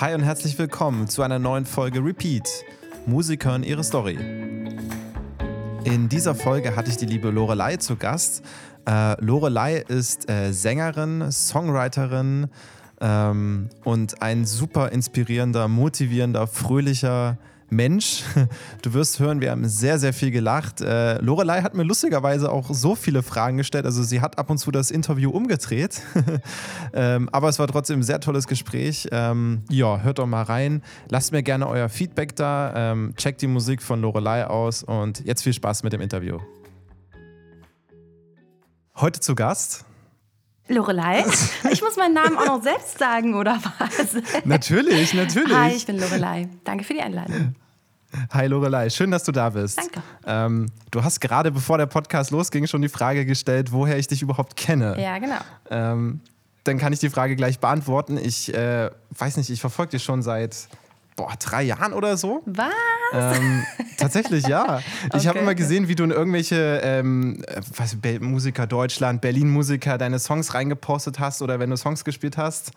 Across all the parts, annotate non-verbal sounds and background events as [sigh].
Hi und herzlich willkommen zu einer neuen Folge Repeat. Musik hören ihre Story. In dieser Folge hatte ich die liebe Lorelei zu Gast. Äh, Lorelei ist äh, Sängerin, Songwriterin ähm, und ein super inspirierender, motivierender, fröhlicher Mensch. [laughs] Du wirst hören, wir haben sehr, sehr viel gelacht. Äh, Lorelei hat mir lustigerweise auch so viele Fragen gestellt. Also sie hat ab und zu das Interview umgedreht. [laughs] ähm, aber es war trotzdem ein sehr tolles Gespräch. Ähm, ja, hört doch mal rein. Lasst mir gerne euer Feedback da. Ähm, checkt die Musik von Lorelei aus und jetzt viel Spaß mit dem Interview. Heute zu Gast Lorelei? [laughs] Ich muss meinen Namen auch noch selbst sagen, oder was? Natürlich, natürlich. Hi, ich bin Lorelei. Danke für die Einladung. Hi Lorelei, schön, dass du da bist. Danke. Ähm, du hast gerade, bevor der Podcast losging, schon die Frage gestellt, woher ich dich überhaupt kenne. Ja, genau. Ähm, dann kann ich die Frage gleich beantworten. Ich äh, weiß nicht, ich verfolge dich schon seit boah, drei Jahren oder so. Was? Ähm, [laughs] tatsächlich, ja. Ich Okay, habe immer gesehen, wie du in irgendwelche ähm, äh, was, Musiker Deutschland, Berlin-Musiker deine Songs reingepostet hast oder wenn du Songs gespielt hast.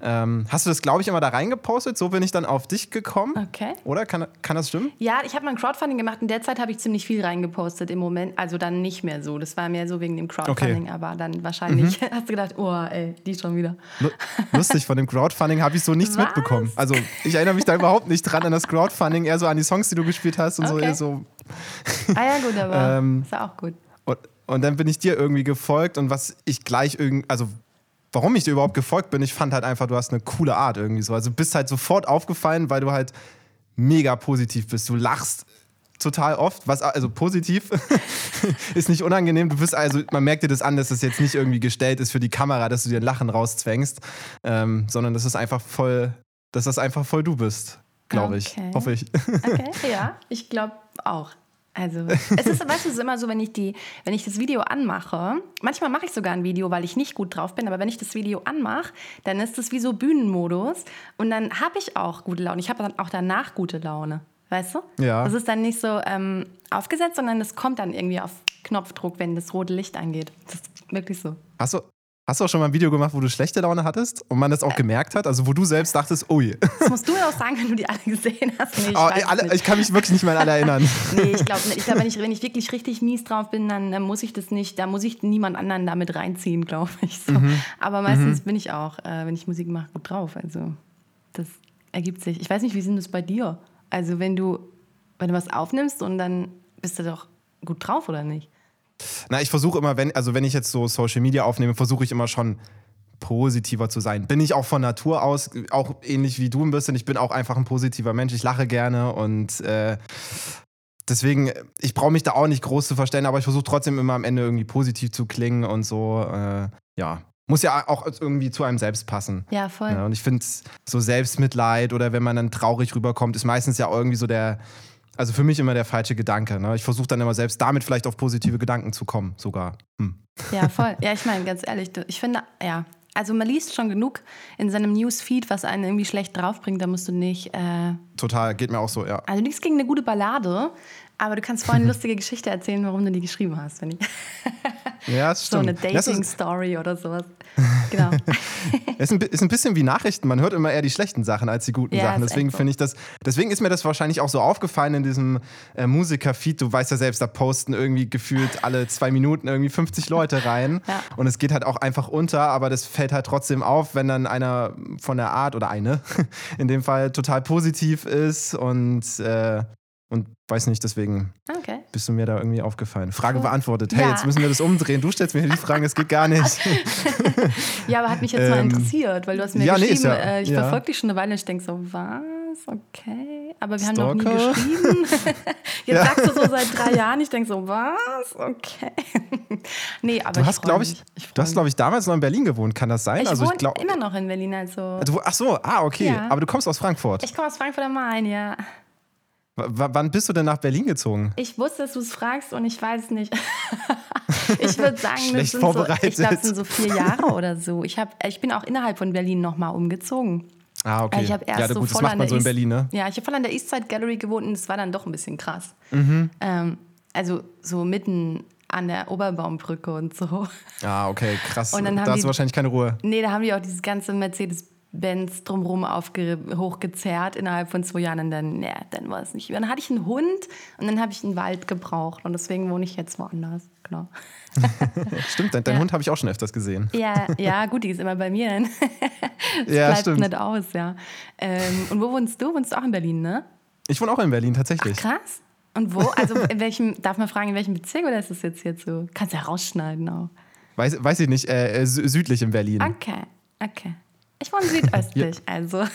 Ähm, hast du das, glaube ich, immer da reingepostet? So bin ich dann auf dich gekommen. Okay. Oder? Kann, kann das stimmen? Ja, ich habe mal ein Crowdfunding gemacht. In der Zeit habe ich ziemlich viel reingepostet im Moment. Also dann nicht mehr so. Das war mehr so wegen dem Crowdfunding. Okay. Aber dann wahrscheinlich Mhm. [laughs] hast du gedacht, oh, ey, die schon wieder. Lu- Lustig, von dem Crowdfunding habe ich so nichts Was? mitbekommen. Also ich erinnere mich da überhaupt nicht dran an das Crowdfunding, eher so an die Songs, die du gespielt hast und so. Okay. Eher so. Ah ja, gut, aber [laughs] Ähm, ist ja auch gut. Und, und dann bin ich dir irgendwie gefolgt und was ich gleich irgendwie, also warum ich dir überhaupt gefolgt bin, ich fand halt einfach, du hast eine coole Art irgendwie so. Also du bist halt sofort aufgefallen, weil du halt mega positiv bist. Du lachst total oft, was also positiv [laughs] ist nicht unangenehm. Du bist also, man merkt dir das an, dass es jetzt nicht irgendwie gestellt ist für die Kamera, dass du dir ein Lachen rauszwängst, ähm, sondern dass es einfach voll, dass das einfach voll du bist, glaube ich. Okay. Hoffe ich. Okay, [laughs] ja, ich glaube auch. Also, [laughs] es ist, weißt du, es ist immer so, wenn ich, die, wenn ich das Video anmache, manchmal mache ich sogar ein Video, weil ich nicht gut drauf bin, aber wenn ich das Video anmache, dann ist das wie so Bühnenmodus und dann habe ich auch gute Laune. Ich habe dann auch danach gute Laune, weißt du? Ja. Das ist dann nicht so ähm, aufgesetzt, sondern das kommt dann irgendwie auf Knopfdruck, wenn das rote Licht angeht. Das ist wirklich so. Hast du, hast du auch schon mal ein Video gemacht, wo du schlechte Laune hattest und man das auch gemerkt hat? Also wo du selbst dachtest, ui. Das musst du mir auch sagen, wenn du die alle gesehen hast. Nee, ich, Oh, ey, alle, ich kann mich wirklich nicht mehr an alle erinnern. [laughs] Nee, ich glaube, ich glaub, wenn, ich, wenn ich wirklich richtig mies drauf bin, dann äh, muss ich das nicht, da muss ich niemand anderen damit reinziehen, glaube ich. So. Mhm. Aber meistens bin ich auch, äh, wenn ich Musik mache, gut drauf. Also das ergibt sich. Ich weiß nicht, wie sind das bei dir? Also wenn du, wenn du was aufnimmst und dann bist du doch gut drauf, oder nicht? Na, ich versuche immer, wenn, also wenn ich jetzt so Social Media aufnehme, versuche ich immer schon positiver zu sein. Bin ich auch von Natur aus, auch ähnlich wie du ein bisschen. Ich bin auch einfach ein positiver Mensch. Ich lache gerne und äh, deswegen, ich brauche mich da auch nicht groß zu verstellen, aber ich versuche trotzdem immer am Ende irgendwie positiv zu klingen und so. Äh, ja, muss ja auch irgendwie zu einem selbst passen. Ja, voll. Ja, und ich finde so Selbstmitleid oder wenn man dann traurig rüberkommt, ist meistens ja irgendwie so der, also für mich immer der falsche Gedanke. Ne? Ich versuche dann immer selbst damit vielleicht auf positive Gedanken zu kommen, sogar. Hm. Ja, voll. Ja, ich meine, ganz ehrlich, ich finde, ja. Also man liest schon genug in seinem Newsfeed, was einen irgendwie schlecht draufbringt. Da musst du nicht äh, Total, geht mir auch so, ja. Also nichts gegen eine gute Ballade, aber du kannst vorhin eine lustige Geschichte erzählen, warum du die geschrieben hast, wenn ich. [laughs] Ja, das So stimmt. eine Das ist, Dating-Story oder sowas. [laughs] Genau. [laughs] ist, ein, bi- ist ein bisschen wie Nachrichten. Man hört immer eher die schlechten Sachen als die guten Ja, Sachen. Deswegen so. finde ich das, deswegen ist mir das wahrscheinlich auch so aufgefallen in diesem äh, Musiker-Feed. Du weißt ja selbst, da posten irgendwie gefühlt alle zwei Minuten irgendwie 50 Leute rein. Ja. Und es geht halt auch einfach unter, aber das fällt halt trotzdem auf, wenn dann einer von der Art oder eine in dem Fall total positiv ist und, äh, und weiß nicht, deswegen Okay. bist du mir da irgendwie aufgefallen. Frage Cool. beantwortet. Hey, Ja. jetzt müssen wir das umdrehen. Du stellst mir die Fragen, das geht gar nicht. [laughs] Ja, aber hat mich jetzt mal Ähm, interessiert, weil du hast mir ja, nee, geschrieben, ist ja- äh, ich ja. verfolge dich schon eine Weile und ich denke so, was? Okay. Aber wir haben noch nie Stalker? geschrieben. [laughs] Jetzt sagst du so seit drei Jahren, ich denke so, was? Okay. [laughs] nee, aber Du hast, glaube ich, mich. ich du hast, glaube ich, damals noch in Berlin gewohnt. Kann das sein? mich. ich also wohne ich glaube. immer noch in Berlin, also. Ach so, ah, okay. Aber du kommst aus Frankfurt. Ich komme aus Frankfurt am Main, ja. W wann bist du denn nach Berlin gezogen? Ich wusste, dass du es fragst und ich weiß nicht. [laughs] ich würde sagen, das sind so, ich es sind so vier Jahre [laughs] oder so. Ich, hab, ich bin auch innerhalb von Berlin nochmal umgezogen. Ah, okay. Ich habe erst ja, so gut, das voll macht an man so in Berlin, ne? Ja, ich habe voll an der Eastside Gallery gewohnt und es war dann doch ein bisschen krass. Mhm. Ähm, also so mitten an der Oberbaumbrücke und so. Ah, okay, krass. Und dann haben da hast die- du wahrscheinlich keine Ruhe. Nee, da haben die auch dieses ganze Mercedes Bands drumherum hochgezerrt innerhalb von zwei Jahren und dann, ja, dann war es nicht. Dann hatte ich einen Hund und dann habe ich einen Wald gebraucht und deswegen wohne ich jetzt woanders. Genau. [laughs] stimmt, dein, dein ja. Hund habe ich auch schon öfters gesehen. Ja, ja, gut, die ist immer bei mir. das [laughs] [laughs] ja, bleibt stimmt. nicht aus, ja. Ähm, und wo wohnst du? Wohnst du auch in Berlin, ne? Ich wohne auch in Berlin, tatsächlich. Ach, krass. Und wo? Also in welchem, darf man fragen, in welchem Bezirk oder ist das jetzt jetzt so? Kannst du ja rausschneiden auch. Weiß, weiß ich nicht, äh, südlich in Berlin. Okay, okay. Ich wohne südöstlich, also. [laughs]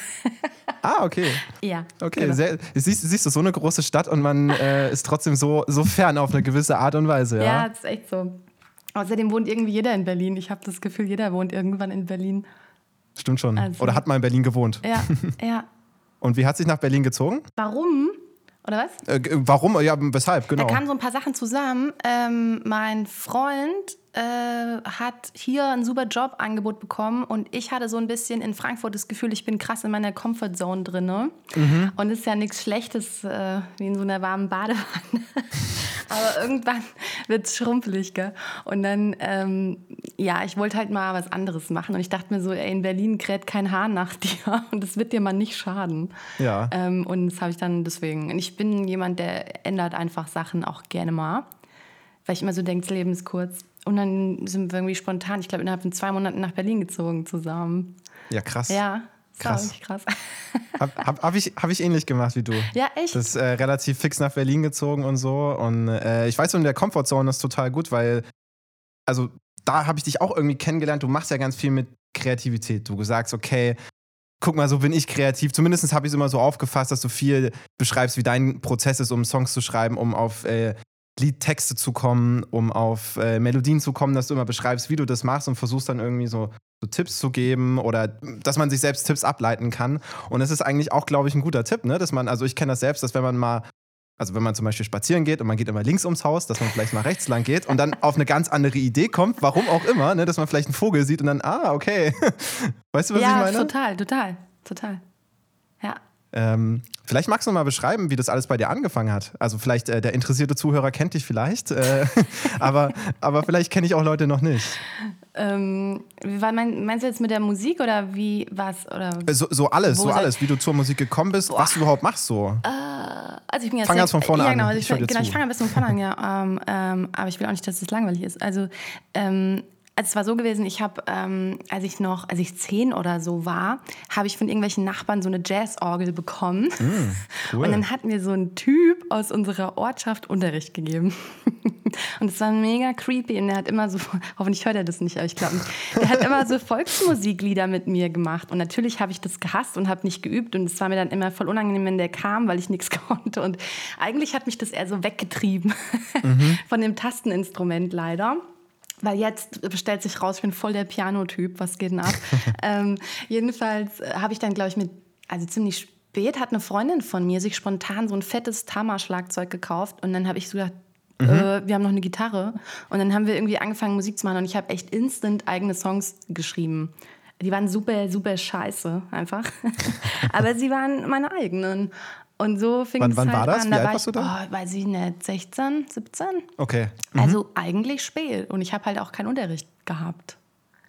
Ah, okay. Ja. Okay, genau. sehr, siehst, siehst du so eine große Stadt und man äh, ist trotzdem so, so fern auf eine gewisse Art und Weise. Ja, ja das ist echt so. Außerdem wohnt irgendwie jeder in Berlin. Ich habe das Gefühl, jeder wohnt irgendwann in Berlin. Stimmt schon. Also, Oder hat mal in Berlin gewohnt. Ja, [laughs] ja. und wie hat sich nach Berlin gezogen? Warum? Oder was? Äh, warum? Ja, weshalb? Genau. Da kamen so ein paar Sachen zusammen. Ähm, mein Freund äh, hat hier ein super Jobangebot bekommen und ich hatte so ein bisschen in Frankfurt das Gefühl, ich bin krass in meiner Comfortzone drin. Mhm. Und es ist ja nichts Schlechtes äh, wie in so einer warmen Badewanne. [laughs] Aber irgendwann wird es schrumpelig, gell? Und dann, ähm, ja, ich wollte halt mal was anderes machen. Und ich dachte mir so, ey, in Berlin kräht kein Haar nach dir [laughs] und das wird dir mal nicht schaden. Ja. Ähm, und das habe ich dann deswegen. Und ich bin jemand, der ändert einfach Sachen auch gerne mal. Weil ich immer so denke, das Leben ist kurz. Und dann sind wir irgendwie spontan, ich glaube, innerhalb von zwei Monaten nach Berlin gezogen zusammen. Ja, krass. Ja, krass. krass. [laughs] Habe hab, hab ich, hab ich ähnlich gemacht wie du. Ja, echt? Das äh, relativ fix nach Berlin gezogen und so. Und äh, ich weiß, so in der Comfortzone ist total gut, weil, also da habe ich dich auch irgendwie kennengelernt. Du machst ja ganz viel mit Kreativität. Du sagst, okay, guck mal, so bin ich kreativ. Zumindest habe ich es immer so aufgefasst, dass du viel beschreibst, wie dein Prozess ist, um Songs zu schreiben, um auf äh, Liedtexte zu kommen, um auf äh, Melodien zu kommen, dass du immer beschreibst, wie du das machst und versuchst dann irgendwie so, so, Tipps zu geben oder dass man sich selbst Tipps ableiten kann. Und das ist eigentlich auch, glaube ich, ein guter Tipp, ne? Dass man, also ich kenne das selbst, dass wenn man mal also wenn man zum Beispiel spazieren geht und man geht immer links ums Haus, dass man vielleicht mal rechts lang geht und dann auf eine ganz andere Idee kommt, warum auch immer, ne, dass man vielleicht einen Vogel sieht und dann, ah, okay. [laughs] Weißt du, was ja, ich meine? Ja, total, total, total. Ähm, vielleicht magst du mal beschreiben, wie das alles bei dir angefangen hat. Also vielleicht äh, der interessierte Zuhörer kennt dich vielleicht, äh, [laughs] aber, aber vielleicht kenne ich auch Leute noch nicht. Ähm, mein, meinst du jetzt mit der Musik oder wie was? Oder äh, so, so alles, so alles, wie du zur Musik gekommen bist, Boah. was du überhaupt machst so. Äh, also ich bin jetzt Fang ganz von vorne ja, genau, an. Also ich, ich genau, ich fange ein bisschen von vorne an, ja. Ähm, ähm, aber ich will auch nicht, dass es langweilig ist. Also ähm, also es war so gewesen, ich habe, ähm, als ich noch, als ich zehn oder so war, habe ich von irgendwelchen Nachbarn so eine Jazzorgel bekommen. Mm, [laughs] cool. Und dann hat mir so ein Typ aus unserer Ortschaft Unterricht gegeben. [laughs] und es war mega creepy und der hat immer so, [laughs] hoffentlich hört er das nicht, aber ich glaube der hat immer so Volksmusiklieder mit mir gemacht. Und natürlich habe ich das gehasst und habe nicht geübt und es war mir dann immer voll unangenehm, wenn der kam, weil ich nichts konnte. Und eigentlich hat mich das eher so weggetrieben mhm. von dem Tasteninstrument leider. Weil jetzt stellt sich raus, ich bin voll der Piano-Typ, was geht denn ab? [laughs] ähm, jedenfalls äh, habe ich dann, glaube ich, mit, also ziemlich spät hat eine Freundin von mir sich spontan so ein fettes Tama-Schlagzeug gekauft und dann habe ich so gedacht, mhm. äh, wir haben noch eine Gitarre und dann haben wir irgendwie angefangen Musik zu machen und ich habe echt instant eigene Songs geschrieben. Die waren super, super scheiße einfach. [laughs] Aber sie waren meine eigenen. Und so fing wann, es wann halt war das? an. Wie alt war warst ich, du da? Oh, weiß ich nicht, 16, 17? Okay. Mhm. Also eigentlich spät. Und ich habe halt auch keinen Unterricht gehabt.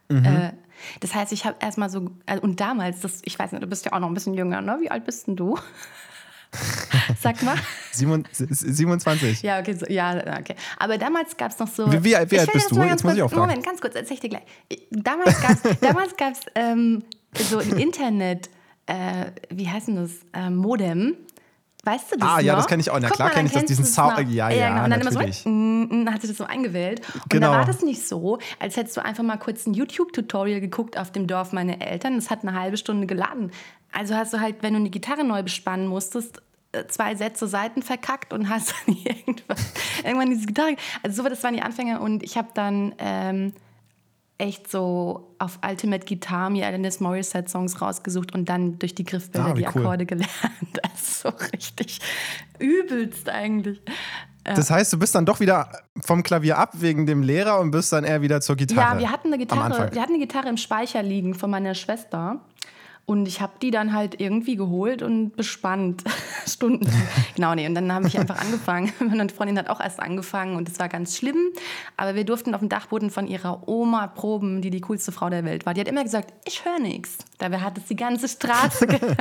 Mhm. Äh, das heißt, ich habe erstmal so, äh, und damals, das, ich weiß nicht, du bist ja auch noch ein bisschen jünger, ne? Wie alt bist denn du? [laughs] Sag mal. 27. Ja, okay, so, ja, okay. Aber damals gab es noch so. Wie, wie, wie alt bist du? Jetzt muss ich auch fragen. Moment, ganz kurz, erzähl ich dir gleich. Damals gab es [laughs] ähm, so im Internet, äh, wie heißt denn das? Ähm, Modem. Weißt du das Ah, ja, noch? das kenne ich auch. Na Guck klar kenne ich das, diesen Sound. Ja, ja, genau. Und dann natürlich. immer so, mm, mm, hat sich das so eingewählt. Und Genau. da war das nicht so, als hättest du einfach mal kurz ein YouTube-Tutorial geguckt auf dem Dorf meiner Eltern. Das hat eine halbe Stunde geladen. Also hast du halt, wenn du eine Gitarre neu bespannen musstest, äh, zwei Sätze Seiten verkackt und hast [laughs] dann irgendwann, irgendwann diese Gitarre. Also so, das waren die Anfänge und ich habe dann ähm, echt so auf Ultimate Guitar mir Alanis Morissette Songs rausgesucht und dann durch die Griffbilder Ah, die cool. Akkorde gelernt. [laughs] Also so richtig übelst eigentlich. Das heißt, du bist dann doch wieder vom Klavier ab wegen dem Lehrer und bist dann eher wieder zur Gitarre. Ja, wir hatten eine Gitarre, wir hatten eine Gitarre im Speicher liegen von meiner Schwester. Und ich habe die dann halt irgendwie geholt und bespannt. [laughs] Stunden. genau, nee. Und dann habe ich einfach angefangen. [laughs] Meine Freundin hat auch erst angefangen und es war ganz schlimm. Aber wir durften auf dem Dachboden von ihrer Oma proben, die die coolste Frau der Welt war. Die hat immer gesagt, ich höre nichts. Dabei hat es die ganze Straße [laughs] gehört.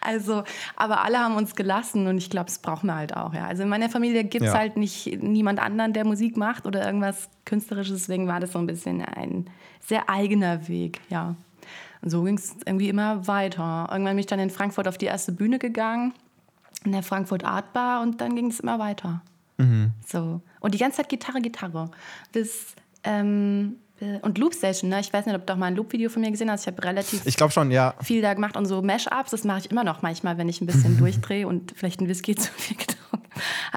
Also, aber alle haben uns gelassen und ich glaube, es brauchen wir halt auch. Ja. Also in meiner Familie gibt es ja. halt nicht niemand anderen, der Musik macht oder irgendwas Künstlerisches. Deswegen war das so ein bisschen ein sehr eigener Weg, ja. Und so ging es irgendwie immer weiter. Irgendwann bin ich dann in Frankfurt auf die erste Bühne gegangen, in der Frankfurt Art Bar und dann ging es immer weiter. Mhm. So. Und die ganze Zeit Gitarre, Gitarre. Bis ähm, und Loop Station, ne? Ich weiß nicht, ob du auch mal ein Loop-Video von mir gesehen hast. Ich habe relativ ich schon, ja. viel da gemacht und so Mash-ups, das mache ich immer noch manchmal, wenn ich ein bisschen [laughs] durchdrehe und vielleicht ein Whisky zu viel getrunken.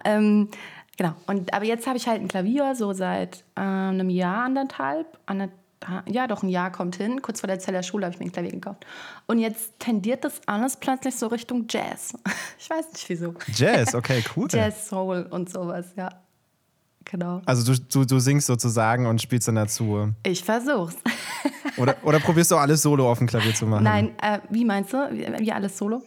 Ähm, genau. Und, aber jetzt habe ich halt ein Klavier, so seit äh, einem Jahr, anderthalb, anderthalb ja, doch ein Jahr kommt hin. Kurz vor der Zeller Schule habe ich mir ein Klavier gekauft. Und jetzt tendiert das alles plötzlich so Richtung Jazz. [laughs] Ich weiß nicht wieso. Jazz, okay, cool. [laughs] Jazz, Soul und sowas, ja. Genau. Also du, du, du singst sozusagen und spielst dann dazu. Ich versuch's. [laughs] oder, oder probierst du alles solo auf dem Klavier zu machen? Nein, äh, wie meinst du? Wie, wie, alles solo?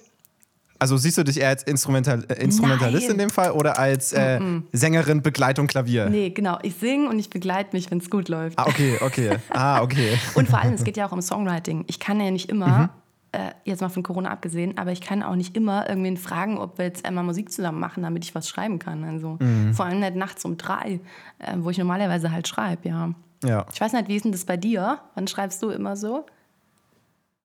Also siehst du dich eher als Instrumental, äh, Instrumentalist Nein. in dem Fall oder als äh, mm -mm. Sängerin, Begleitung, Klavier? Nee, genau. Ich singe und ich begleite mich, wenn es gut läuft. Ah, okay, okay. Ah, okay. [laughs] und vor allem, es geht ja auch um Songwriting. Ich kann ja nicht immer mhm äh, jetzt mal von Corona abgesehen, aber ich kann auch nicht immer irgendwen fragen, ob wir jetzt einmal Musik zusammen machen, damit ich was schreiben kann. Also mhm. vor allem nicht nachts um drei, äh, wo ich normalerweise halt schreibe, ja. ja. Ich weiß nicht, wie ist denn das bei dir? Wann schreibst du immer so?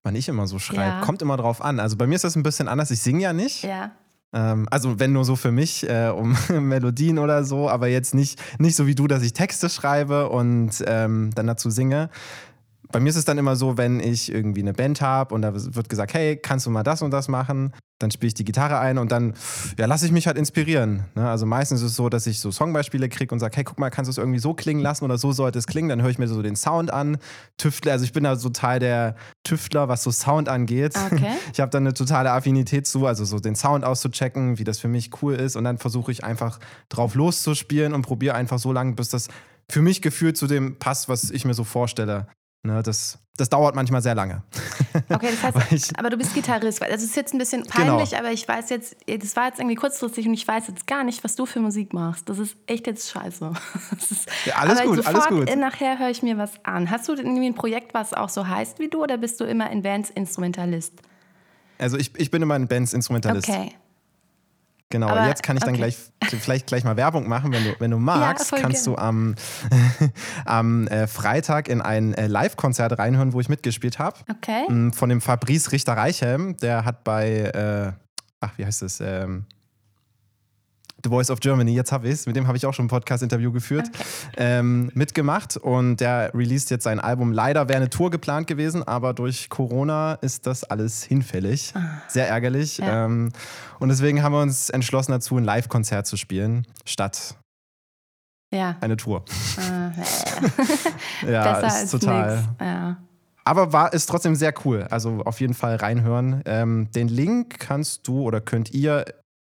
Wann ich immer so schreibe, ja. kommt immer drauf an. Also bei mir ist das ein bisschen anders. Ich singe ja nicht. Ja ähm, also wenn nur so für mich, äh, um [laughs] Melodien oder so, aber jetzt nicht, nicht so wie du, dass ich Texte schreibe und ähm, dann dazu singe, bei mir ist es dann immer so, wenn ich irgendwie eine Band habe und da wird gesagt, hey, kannst du mal das und das machen? Dann spiele ich die Gitarre ein und dann ja, lasse ich mich halt inspirieren. Ne? Also meistens ist es so, dass ich so Songbeispiele kriege und sage, hey, guck mal, kannst du es irgendwie so klingen lassen oder so sollte es klingen? Dann höre ich mir so den Sound an, tüftle. Also ich bin da so Teil der Tüftler, was so Sound angeht. Okay. [laughs] Ich habe da eine totale Affinität zu, also so den Sound auszuchecken, wie das für mich cool ist und dann versuche ich einfach drauf loszuspielen und probiere einfach so lange, bis das für mich gefühlt zu dem passt, was ich mir so vorstelle. Ne, das, das dauert manchmal sehr lange. [laughs] Okay, das heißt, ich, aber du bist Gitarrist. Das ist jetzt ein bisschen peinlich, genau. aber ich weiß jetzt, das war jetzt irgendwie kurzfristig und ich weiß jetzt gar nicht, was du für Musik machst. Das ist echt jetzt scheiße. [laughs] Ist, ja, alles aber gut, sofort alles gut. Nachher höre ich mir was an. Hast du irgendwie ein Projekt, was auch so heißt wie du oder bist du immer in Bands Instrumentalist? Also ich, ich bin immer in Bands Instrumentalist. Okay. Genau, Aber, jetzt kann ich dann gleich vielleicht gleich mal Werbung machen, wenn du, wenn du magst, ja, kannst gerne. du am, [laughs] am äh, Freitag in ein äh, Live-Konzert reinhören, wo ich mitgespielt habe. Okay. Mm, von dem Fabrice Richter-Reichelm, der hat bei, äh, ach, wie heißt es, ähm, The Voice of Germany, jetzt habe ich es, mit dem habe ich auch schon ein Podcast-Interview geführt, okay. ähm, mitgemacht und der released jetzt sein Album. Leider wäre eine Tour geplant gewesen, aber durch Corona ist das alles hinfällig. Ah. Sehr ärgerlich. Ja. Ähm, und deswegen haben wir uns entschlossen dazu, ein Live-Konzert zu spielen, statt ja. eine Tour. Ah, ja, ja [laughs] [laughs] ist total. Ja. Aber war ist trotzdem sehr cool. Also auf jeden Fall reinhören. Ähm, den Link kannst du oder könnt ihr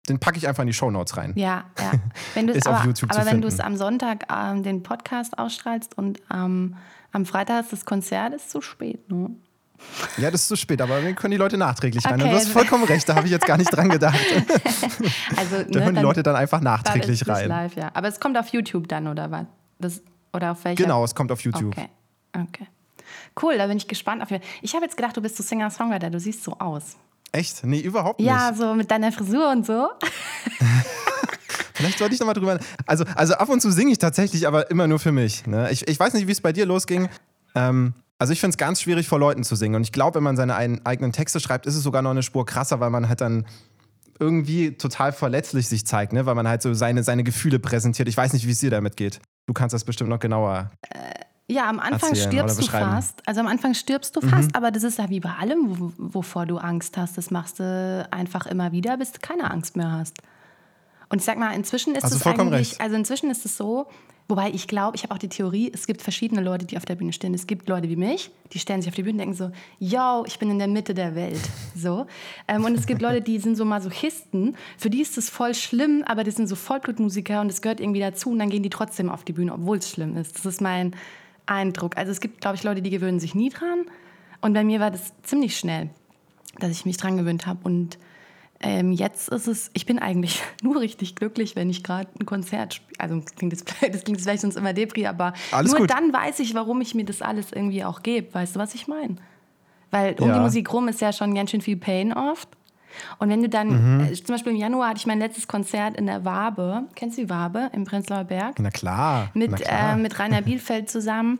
den packe ich einfach in die Shownotes rein. Ja, ja. Wenn [laughs] ist aber, auf YouTube aber zu wenn du es am Sonntag ähm, den Podcast ausstrahlst und ähm, am Freitag ist das Konzert, ist zu spät, ne? Ja, das ist zu spät, aber wir können die Leute nachträglich rein. Okay. du hast vollkommen recht, da habe ich jetzt gar nicht dran gedacht. [laughs] also, ne, da hören die Leute dann einfach nachträglich rein. Live, ja. Aber es kommt auf YouTube dann, oder was? Das, oder auf welcher? Genau, es kommt auf YouTube. Okay. okay. Cool, da bin ich gespannt auf Ich habe jetzt gedacht, du bist so Singer-Songwriter, du siehst so aus. Echt? Nee, überhaupt nicht. Ja, so mit deiner Frisur und so. [laughs] Vielleicht sollte ich nochmal drüber. Also, also ab und zu singe ich tatsächlich, aber immer nur für mich. Ne? Ich, ich weiß nicht, wie es bei dir losging. Ähm, also ich finde es ganz schwierig, vor Leuten zu singen. Und ich glaube, wenn man seine eigenen Texte schreibt, ist es sogar noch eine Spur krasser, weil man halt dann irgendwie total verletzlich sich zeigt, ne? weil man halt so seine, seine Gefühle präsentiert. Ich weiß nicht, wie es dir damit geht. Du kannst das bestimmt noch genauer. Äh ja, am Anfang stirbst du fast. Also am Anfang stirbst du fast, mhm. aber das ist ja wie bei allem, wovor du Angst hast. Das machst du einfach immer wieder, bis du keine Angst mehr hast. Und ich sag mal, inzwischen ist also es eigentlich, recht. also inzwischen ist es so, wobei ich glaube, ich habe auch die Theorie, es gibt verschiedene Leute, die auf der Bühne stehen. Es gibt Leute wie mich, die stellen sich auf die Bühne und denken so, yo, ich bin in der Mitte der Welt. So. Ähm, und es gibt Leute, die sind so Masochisten, für die ist es voll schlimm, aber die sind so Vollblutmusiker und es gehört irgendwie dazu und dann gehen die trotzdem auf die Bühne, obwohl es schlimm ist. Das ist mein Eindruck. Also es gibt, glaube ich, Leute, die gewöhnen sich nie dran. Und bei mir war das ziemlich schnell. dass ich mich dran gewöhnt habe. Und ähm, jetzt ist es, ich bin eigentlich [laughs] nur richtig glücklich, wenn ich gerade ein Konzert spiele. Also [laughs] das klingt, jetzt, das klingt vielleicht sonst immer Depri, aber alles nur gut. dann weiß ich, warum ich mir das alles irgendwie auch gebe. Weißt du, was ich meine? Weil um ja. die Musik rum ist ja schon ganz schön viel Pain oft. Und wenn du dann, mhm. äh, zum Beispiel im Januar hatte ich mein letztes Konzert in der Wabe. Kennst du die Wabe im Prenzlauer Berg? Na klar. Mit, na klar. Äh, mit Rainer [laughs] Bielfeld zusammen.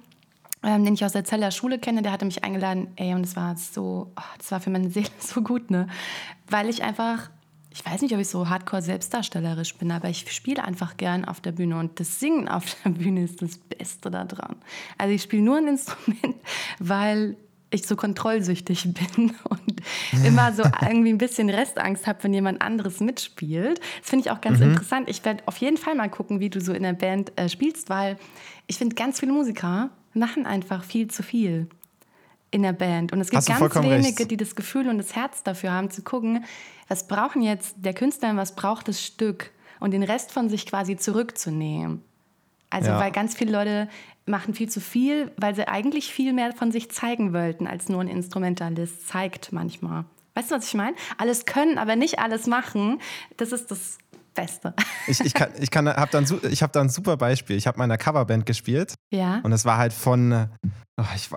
Ähm, den ich aus der Zeller Schule kenne, der hatte mich eingeladen, ey, und es war so, oh, das war für meine Seele [laughs] so gut, ne? Weil ich einfach, ich weiß nicht, ob ich so hardcore selbstdarstellerisch bin, aber ich spiele einfach gern auf der Bühne und das Singen auf [laughs] der Bühne ist das Beste daran. Also ich spiele nur ein Instrument, weil ich so kontrollsüchtig [laughs] bin und immer so [laughs] irgendwie ein bisschen Restangst habe, wenn jemand anderes mitspielt. Das finde ich auch ganz mhm. interessant. Ich werde auf jeden Fall mal gucken, wie du so in der Band äh, spielst, weil ich finde, ganz viele Musiker machen einfach viel zu viel in der Band. Und es gibt ganz wenige, recht. die das Gefühl und das Herz dafür haben, zu gucken, was brauchen jetzt der Künstler und was braucht das Stück und den Rest von sich quasi zurückzunehmen. Also, ja. weil ganz viele Leute machen viel zu viel, weil sie eigentlich viel mehr von sich zeigen wollten, als nur ein Instrumentalist zeigt manchmal. Weißt du, was ich meine? Alles können, aber nicht alles machen. Das ist das Beste. [laughs] Ich, ich, kann, ich, kann, hab dann, ich habe da ein super Beispiel. Ich habe meiner Coverband gespielt. Ja. Und es war halt von, oh, ich,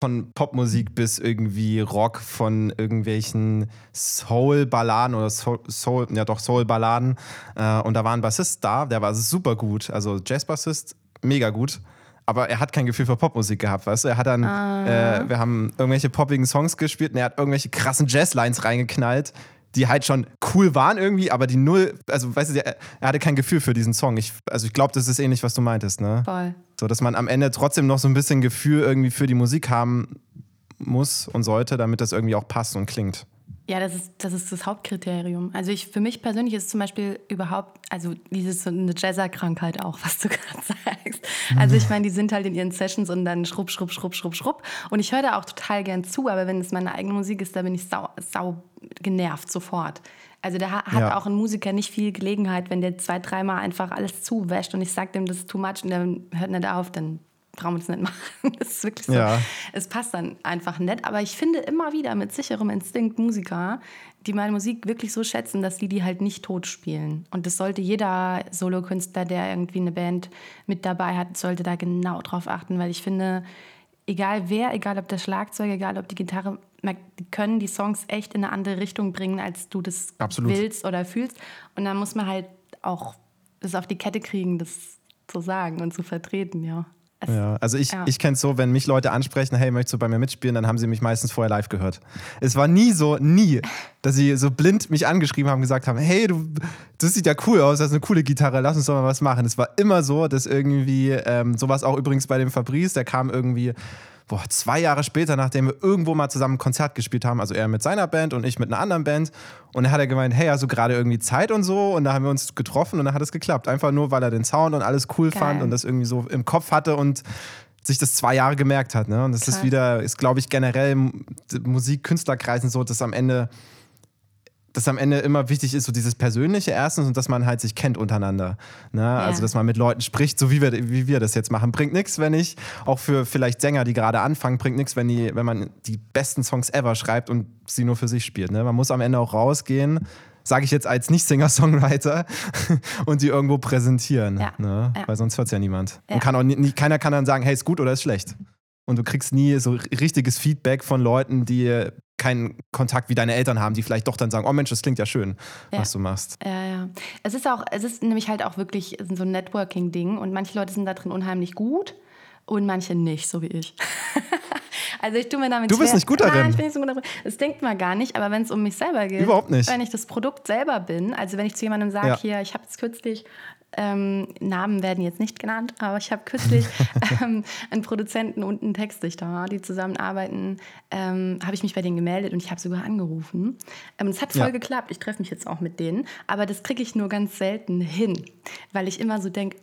von Popmusik bis irgendwie Rock, von irgendwelchen Soul-Balladen oder Soul, Soul, ja doch Soul-Balladen. Äh, und da war ein Bassist da, der war super gut. Also Jazz-Bassist, mega gut aber er hat kein Gefühl für Popmusik gehabt, weißt du? Er hat dann, ah. äh, wir haben irgendwelche poppigen Songs gespielt und er hat irgendwelche krassen Jazzlines reingeknallt, die halt schon cool waren irgendwie, aber die null, also weißt du, er, er hatte kein Gefühl für diesen Song. Ich, also ich glaube, das ist ähnlich, was du meintest, ne? Voll. So, dass man am Ende trotzdem noch so ein bisschen Gefühl irgendwie für die Musik haben muss und sollte, damit das irgendwie auch passt und klingt. Ja, das ist, das ist das Hauptkriterium. Also ich, für mich persönlich ist zum Beispiel überhaupt, also dieses so eine Jazzerkrankheit auch, was du [laughs] gerade sagst. Also ich meine, die sind halt in ihren Sessions und dann schrupp, schrupp, schrupp, schrupp, schrupp. Und ich höre da auch total gern zu, aber wenn es meine eigene Musik ist, da bin ich sau, sau genervt sofort. Also da hat ja. auch ein Musiker nicht viel Gelegenheit, wenn der zwei, dreimal einfach alles zuwäscht und ich sage dem, das ist too much und der hört nicht auf, dann brauchen wir das nicht machen. [laughs] Das ist wirklich so. Ja. Es passt dann einfach nett. Aber ich finde immer wieder mit sicherem Instinkt Musiker, die meine Musik wirklich so schätzen, dass die die halt nicht tot spielen. Und das sollte jeder Solokünstler, der irgendwie eine Band mit dabei hat, sollte da genau drauf achten, weil ich finde, egal wer, egal ob der Schlagzeug, egal ob die Gitarre, die können die Songs echt in eine andere Richtung bringen, als du das Absolut. willst oder fühlst. Und da muss man halt auch das auf die Kette kriegen, das zu sagen und zu vertreten, ja. Ja, also ich, ja. ich kenne es so, wenn mich Leute ansprechen, hey, möchtest du bei mir mitspielen, dann haben sie mich meistens vorher live gehört. Es war nie so, nie, dass sie so blind mich angeschrieben haben, gesagt haben, hey, du, das sieht ja cool aus, das ist eine coole Gitarre, lass uns doch mal was machen. Es war immer so, dass irgendwie, ähm, sowas auch übrigens bei dem Fabrice, der kam irgendwie boah, zwei Jahre später, nachdem wir irgendwo mal zusammen ein Konzert gespielt haben, also er mit seiner Band und ich mit einer anderen Band. Und er hat er gemeint, hey, du gerade irgendwie Zeit und so? Und da haben wir uns getroffen und dann hat es geklappt. Einfach nur, weil er den Sound und alles cool Geil. fand und das irgendwie so im Kopf hatte und sich das zwei Jahre gemerkt hat. Ne? Und das Klar. ist wieder, ist glaube ich generell Musik-Künstlerkreisen so, dass am Ende dass am Ende immer wichtig ist, so dieses Persönliche erstens und dass man halt sich kennt untereinander. Ne? Ja. Also, dass man mit Leuten spricht, so wie wir, wie wir das jetzt machen. Bringt nichts, wenn ich, auch für vielleicht Sänger, die gerade anfangen, bringt nichts, wenn, wenn man die besten Songs ever schreibt und sie nur für sich spielt. Ne? Man muss am Ende auch rausgehen, sage ich jetzt als Nicht-Singer-Songwriter, [laughs] und die irgendwo präsentieren. Ja. Ne? Ja. Weil sonst hört es ja niemand. Und kann auch nie, keiner kann dann sagen, hey, ist gut oder ist schlecht. Und du kriegst nie so richtiges Feedback von Leuten, die keinen Kontakt wie deine Eltern haben, die vielleicht doch dann sagen, oh Mensch, das klingt ja schön, ja. was du machst. Ja, ja. Es ist auch, es ist nämlich halt auch wirklich so ein Networking-Ding und manche Leute sind da drin unheimlich gut und manche nicht, so wie ich. [laughs] also ich tue mir damit Du bist schwer. nicht gut darin. Nein, ich bin nicht so gut darin. Das denkt man gar nicht, aber wenn es um mich selber geht. Überhaupt nicht. Wenn ich das Produkt selber bin, also wenn ich zu jemandem sage, ja. hier, ich habe jetzt kürzlich ähm, Namen werden jetzt nicht genannt, aber ich habe kürzlich [laughs] ähm, einen Produzenten und einen Textdichter, die zusammenarbeiten, ähm, habe ich mich bei denen gemeldet und ich habe sogar angerufen. Ähm, es hat voll ja. geklappt, ich treffe mich jetzt auch mit denen, aber das kriege ich nur ganz selten hin, weil ich immer so denke,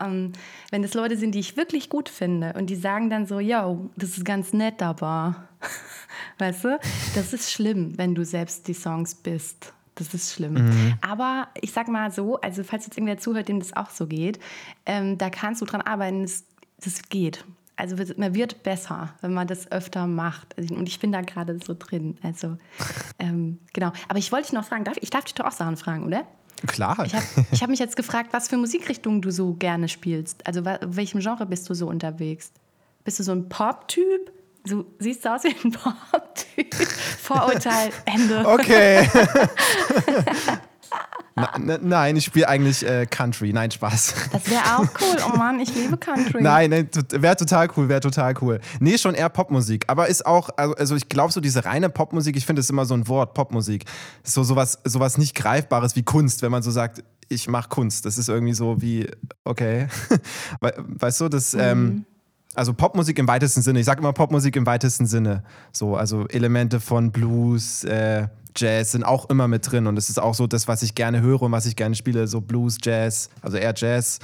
ähm, wenn das Leute sind, die ich wirklich gut finde und die sagen dann so, yo, das ist ganz nett, aber, [laughs] weißt du, das ist schlimm, wenn du selbst die Songs bist. Das ist schlimm. Mhm. Aber ich sag mal so, also falls jetzt irgendwer zuhört, dem das auch so geht, ähm, da kannst du dran arbeiten, das, das geht. also man wird besser, wenn man das öfter macht. Also, und ich bin da gerade so drin. Also, [laughs] ähm, genau. Aber ich wollte dich noch fragen, darf, ich darf dich doch auch Sachen fragen, oder? Klar. Ich habe hab mich jetzt gefragt, was für Musikrichtungen du so gerne spielst. Also, in welchem Genre bist du so unterwegs? Bist du so ein Pop-Typ? Du siehst aus wie ein Pop-Typ. [laughs] Vorurteil, Ende. Okay. [laughs] Na, ne, nein, ich spiele eigentlich äh, Country. Nein, Spaß. Das wäre auch cool. Oh Mann, ich liebe Country. Nein, nein wäre total cool, wäre total cool. Nee, schon eher Popmusik. Aber ist auch, also, also ich glaube, so diese reine Popmusik, ich finde es immer so ein Wort, Popmusik. So sowas, sowas nicht Greifbares wie Kunst, wenn man so sagt, ich mache Kunst. Das ist irgendwie so wie, okay. [laughs] weißt du, das. Ähm, mhm. Ähm, also Popmusik im weitesten Sinne. Ich sage immer Popmusik im weitesten Sinne. So, also Elemente von Blues, äh, Jazz sind auch immer mit drin und es ist auch so das, was ich gerne höre und was ich gerne spiele, so Blues, Jazz, also eher Jazz.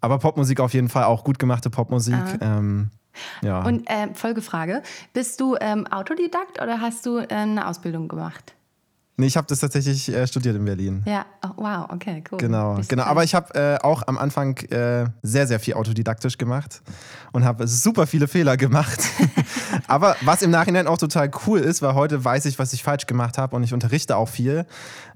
Aber Popmusik auf jeden Fall auch gut gemachte Popmusik. Ähm, ja. Und äh, Folgefrage: Bist du ähm, Autodidakt oder hast du äh, eine Ausbildung gemacht? Nee, ich habe das tatsächlich äh, studiert in Berlin. Ja, oh, wow, okay, cool. Genau, genau. Aber ich habe äh, auch am Anfang äh, sehr, sehr viel autodidaktisch gemacht und habe super viele Fehler gemacht. [laughs] Aber was im Nachhinein auch total cool ist, weil heute weiß ich, was ich falsch gemacht habe und ich unterrichte auch viel.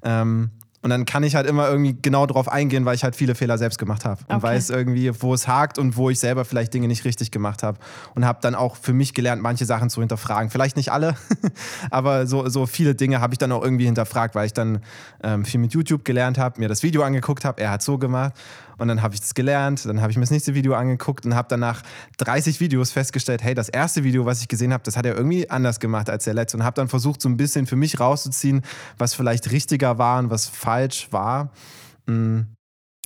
Ähm, und dann kann ich halt immer irgendwie genau darauf eingehen, weil ich halt viele Fehler selbst gemacht habe. Und okay. weiß irgendwie, wo es hakt und wo ich selber vielleicht Dinge nicht richtig gemacht habe. Und habe dann auch für mich gelernt, manche Sachen zu hinterfragen. Vielleicht nicht alle, [laughs] aber so, so viele Dinge habe ich dann auch irgendwie hinterfragt, weil ich dann ähm, viel mit YouTube gelernt habe, mir das Video angeguckt habe, er hat so gemacht. Und dann habe ich das gelernt, dann habe ich mir das nächste Video angeguckt und habe danach 30 Videos festgestellt, hey, das erste Video, was ich gesehen habe, das hat er irgendwie anders gemacht als der letzte und habe dann versucht, so ein bisschen für mich rauszuziehen, was vielleicht richtiger war und was falsch war. Mm,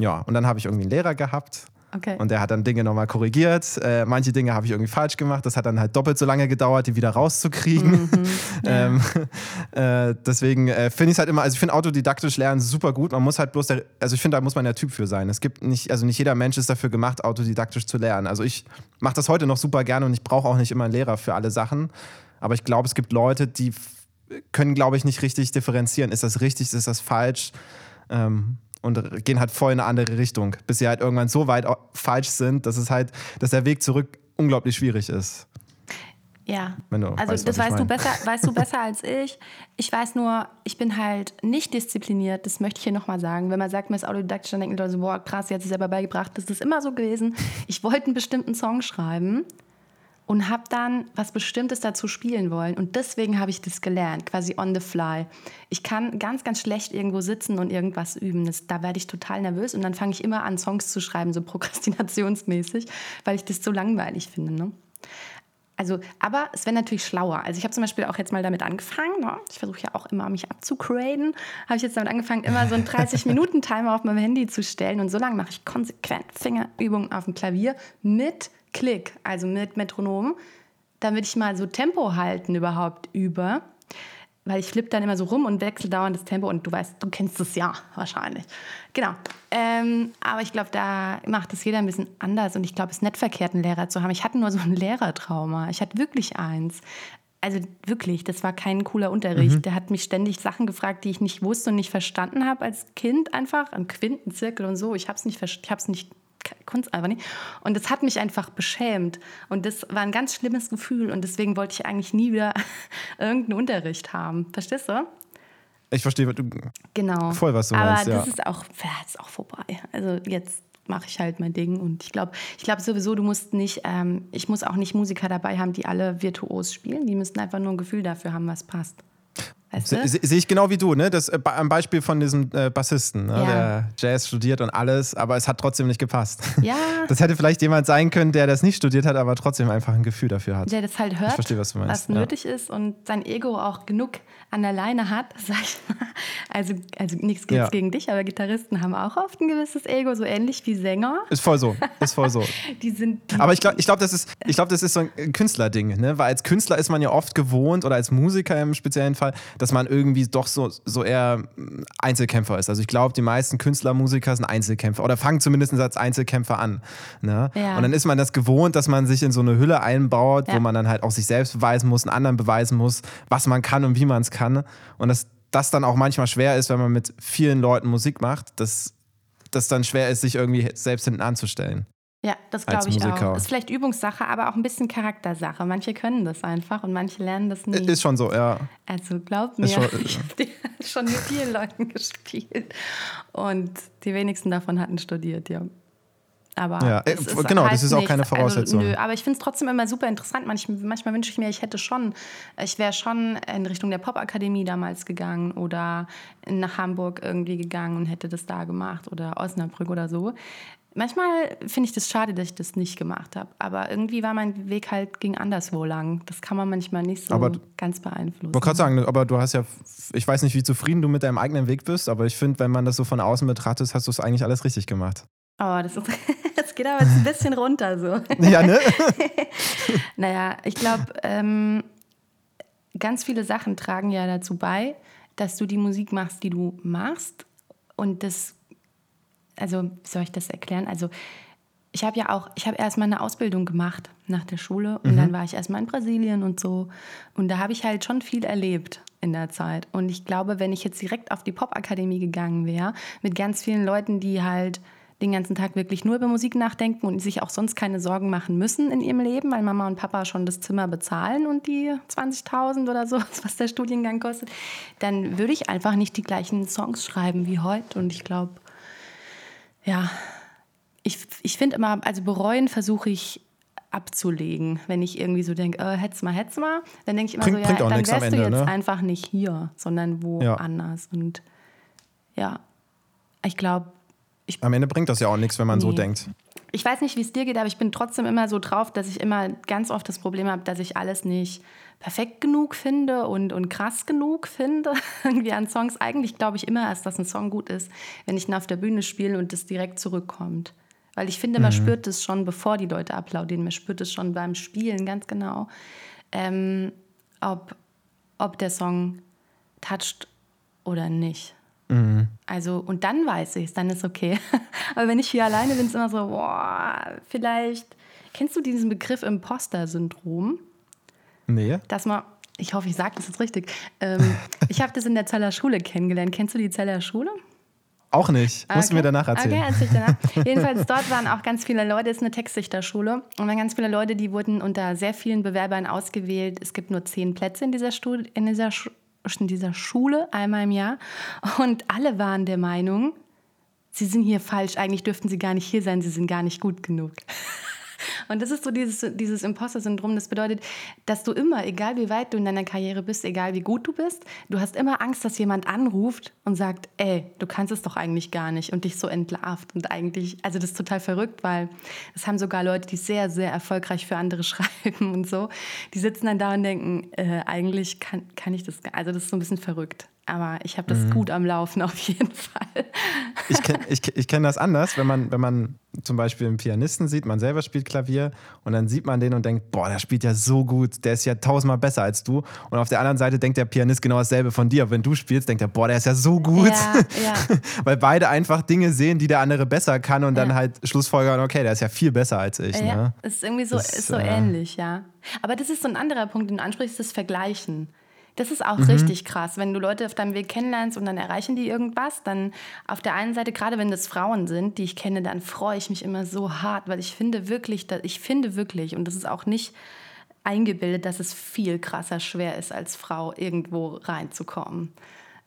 ja, und dann habe ich irgendwie einen Lehrer gehabt Okay. Und er hat dann Dinge nochmal korrigiert. Äh, manche Dinge habe ich irgendwie falsch gemacht. Das hat dann halt doppelt so lange gedauert, die wieder rauszukriegen. Mhm, [laughs] ähm, äh, deswegen äh, finde ich es halt immer, also ich finde autodidaktisch lernen super gut. Man muss halt bloß, der, also ich finde, da muss man der Typ für sein. Es gibt nicht, also nicht jeder Mensch ist dafür gemacht, autodidaktisch zu lernen. Also ich mache das heute noch super gerne und ich brauche auch nicht immer einen Lehrer für alle Sachen. Aber ich glaube, es gibt Leute, die können, glaube ich, nicht richtig differenzieren. Ist das richtig, ist das falsch? Ähm, und gehen halt voll in eine andere Richtung, bis sie halt irgendwann so weit falsch sind, dass es halt, dass der Weg zurück unglaublich schwierig ist. Ja, also weißt, das weißt du, besser, weißt du besser [laughs] als ich. Ich weiß nur, ich bin halt nicht diszipliniert, das möchte ich hier nochmal sagen. Wenn man sagt, mir ist autodidaktisch, dann denken die Leute so, boah, krass, sie hat es selber beigebracht. Das ist immer so gewesen. Ich wollte einen bestimmten Song schreiben und habe dann was Bestimmtes dazu spielen wollen. Und deswegen habe ich das gelernt, quasi on the fly. Ich kann ganz, ganz schlecht irgendwo sitzen und irgendwas üben. Das, da werde ich total nervös und dann fange ich immer an, Songs zu schreiben, so [laughs] prokrastinationsmäßig, weil ich das so langweilig finde. Ne? Also, aber es wäre natürlich schlauer. Also ich habe zum Beispiel auch jetzt mal damit angefangen. Ne? Ich versuche ja auch immer, mich abzugraden. Habe ich jetzt damit angefangen, immer so einen 30-Minuten-Timer auf meinem Handy zu stellen. Und so lange mache ich konsequent Fingerübungen auf dem Klavier mit Klick, also mit Metronom, damit ich mal so Tempo halten überhaupt übe. Weil ich flippe dann immer so rum und wechsle dauernd das Tempo und du weißt, du kennst es ja wahrscheinlich. Genau. Ähm, aber ich glaube, da macht es jeder ein bisschen anders und ich glaube, es ist nicht verkehrt, einen Lehrer zu haben. Ich hatte nur so ein Lehrertrauma. Ich hatte wirklich eins. Also wirklich, das war kein cooler Unterricht. Mhm. Der hat mich ständig Sachen gefragt, die ich nicht wusste und nicht verstanden habe als Kind einfach, am Quintenzirkel und so. Ich habe es nicht, ich es nicht Kunst einfach nicht. Und das hat mich einfach beschämt. Und das war ein ganz schlimmes Gefühl. Und deswegen wollte ich eigentlich nie wieder [laughs] irgendeinen Unterricht haben. Verstehst du? Ich verstehe, du genau. voll was du Aber meinst. Aber das ja. ist auch, ist auch vorbei. Also jetzt mache ich halt mein Ding. Und ich glaube ich glaub sowieso, du musst nicht, ähm, ich muss auch nicht Musiker dabei haben, die alle virtuos spielen. Die müssen einfach nur ein Gefühl dafür haben, was passt. Weißt du? Sehe ich genau wie du, ne? Das, äh, am Beispiel von diesem äh, Bassisten, ne? ja. der Jazz studiert und alles, aber es hat trotzdem nicht gepasst. Ja. [laughs] Das hätte vielleicht jemand sein können, der das nicht studiert hat, aber trotzdem einfach ein Gefühl dafür hat. Der das halt hört, verstehe, was, was, nötig ja. ist und sein Ego auch genug an der Leine hat, [laughs] sag ich mal. Also, also nichts ja. gegen dich, aber Gitarristen haben auch oft ein gewisses Ego, so ähnlich wie Sänger. Ist voll so, ist voll so. [laughs] die sind. aber ich glaube, ich glaub, das, ist, glaub, das ist so ein Künstlerding, ne? Weil als Künstler ist man ja oft gewohnt oder als Musiker im speziellen Fall, dass man irgendwie doch so, so eher Einzelkämpfer ist. Also ich glaube, die meisten Künstler, Musiker sind Einzelkämpfer oder fangen zumindest als Einzelkämpfer an. Ne? Ja. Und dann ist man das gewohnt, dass man sich in so eine Hülle einbaut, ja. wo man dann halt auch sich selbst beweisen muss, einen anderen beweisen muss, was man kann und wie man es kann. Und dass das dann auch manchmal schwer ist, wenn man mit vielen Leuten Musik macht, dass das dann schwer ist, sich irgendwie selbst hinten anzustellen. Ja, das glaube ich auch. Ist vielleicht Übungssache, aber auch ein bisschen Charaktersache. Manche können das einfach und manche lernen das nicht. Ist schon so, ja. Also glaub mir, schon, [laughs] ich habe [laughs] schon mit vielen Leuten [laughs] gespielt und die wenigsten davon hatten studiert, ja. Aber ja, äh, genau, das ist auch keine also, Voraussetzung. Also, nö, aber ich finde es trotzdem immer super interessant. Manch, manchmal wünsche ich mir, ich hätte schon, ich wäre schon in Richtung der Popakademie damals gegangen oder nach Hamburg irgendwie gegangen und hätte das da gemacht oder Osnabrück oder so. Manchmal finde ich das schade, dass ich das nicht gemacht habe. Aber irgendwie war mein Weg halt ging anderswo lang. Das kann man manchmal nicht so aber, ganz beeinflussen. Ich wollte gerade sagen, aber du hast ja, ich weiß nicht, wie zufrieden du mit deinem eigenen Weg bist, aber ich finde, wenn man das so von außen betrachtet, hast du es eigentlich alles richtig gemacht. Oh, das, ist, [laughs] das geht aber jetzt ein bisschen runter so. [laughs] Ja, ne? [laughs] naja, ich glaube, ähm, ganz viele Sachen tragen ja dazu bei, dass du die Musik machst, die du machst. Und das, also, wie soll ich das erklären? Also, ich habe ja auch, ich habe erstmal eine Ausbildung gemacht nach der Schule und mhm. dann war ich erstmal in Brasilien und so. Und da habe ich halt schon viel erlebt in der Zeit. Und ich glaube, wenn ich jetzt direkt auf die Popakademie gegangen wäre, mit ganz vielen Leuten, die halt den ganzen Tag wirklich nur über Musik nachdenken und sich auch sonst keine Sorgen machen müssen in ihrem Leben, weil Mama und Papa schon das Zimmer bezahlen und die 20.000 oder so, [laughs] was der Studiengang kostet, dann würde ich einfach nicht die gleichen Songs schreiben wie heute. Und ich glaube, ja, ich, ich finde immer, also bereuen versuche ich abzulegen, wenn ich irgendwie so denke, äh, hätt's mal, hätt's mal, dann denke ich immer bringt, so, ja, dann wärst Ende, du jetzt ne? einfach nicht hier, sondern woanders. Ja. Und ja, ich glaube, ich, Am Ende bringt das ja auch nichts, wenn man nee. so denkt. Ich weiß nicht, wie es dir geht, aber ich bin trotzdem immer so drauf, dass ich immer ganz oft das Problem habe, dass ich alles nicht perfekt genug finde und, und krass genug finde. [laughs] Irgendwie an Songs. Eigentlich glaube ich immer erst, dass ein Song gut ist, wenn ich ihn auf der Bühne spiele und das direkt zurückkommt. Weil ich finde, man mhm. spürt es schon, bevor die Leute applaudieren. Man spürt es schon beim Spielen ganz genau, ähm, ob, ob der Song toucht oder nicht. Mhm. Also, und dann weiß ich es, dann ist okay. [laughs] Aber wenn ich hier alleine bin, ist es immer so, boah, vielleicht. Kennst du diesen Begriff Imposter-Syndrom? Nee. Dass man, ich hoffe, ich sage das jetzt richtig. Ähm, [laughs] ich habe das in der Zeller Schule kennengelernt. Kennst du die Zeller Schule? Auch nicht. Okay. Musst du mir danach erzählen. Okay, erzähl ich danach. [laughs] Jedenfalls dort waren auch ganz viele Leute, es ist eine Textsichterschule. Und waren ganz viele Leute, die wurden unter sehr vielen Bewerbern ausgewählt. Es gibt nur zehn Plätze in dieser, Stu in dieser in dieser Schule einmal im Jahr und alle waren der Meinung, sie sind hier falsch, eigentlich dürften sie gar nicht hier sein, sie sind gar nicht gut genug. [laughs] Und das ist so dieses, dieses Imposter-Syndrom. Das bedeutet, dass du immer, egal wie weit du in deiner Karriere bist, egal wie gut du bist, du hast immer Angst, dass jemand anruft und sagt, ey, du kannst es doch eigentlich gar nicht und dich so entlarvt. Und eigentlich, also das ist total verrückt, weil es haben sogar Leute, die sehr, sehr erfolgreich für andere [laughs] schreiben und so, die sitzen dann da und denken, äh, eigentlich kann, kann ich das, also das ist so ein bisschen verrückt. Aber ich habe das mhm. gut am Laufen [laughs] auf jeden Fall. Ich kenne ich, ich kenn das anders, wenn man, wenn man zum Beispiel einen Pianisten sieht, man selber spielt Klavier und dann sieht man den und denkt, boah, der spielt ja so gut, der ist ja tausendmal besser als du. Und auf der anderen Seite denkt der Pianist genau dasselbe von dir. Wenn du spielst, denkt er, boah, der ist ja so gut. Ja, ja. [laughs] Weil beide einfach Dinge sehen, die der andere besser kann und ja. dann halt Schlussfolgern, okay, der ist ja viel besser als ich. Ja, ne? ist irgendwie so, das, ist so äh, ähnlich, ja. Aber das ist so ein anderer Punkt, den du ansprichst, das Vergleichen. Das ist auch mhm. richtig krass, wenn du Leute auf deinem Weg kennenlernst und dann erreichen die irgendwas, dann auf der einen Seite, gerade wenn das Frauen sind, die ich kenne, dann freue ich mich immer so hart, weil ich finde wirklich, ich finde wirklich, und das ist auch nicht eingebildet, dass es viel krasser schwer ist, als Frau irgendwo reinzukommen.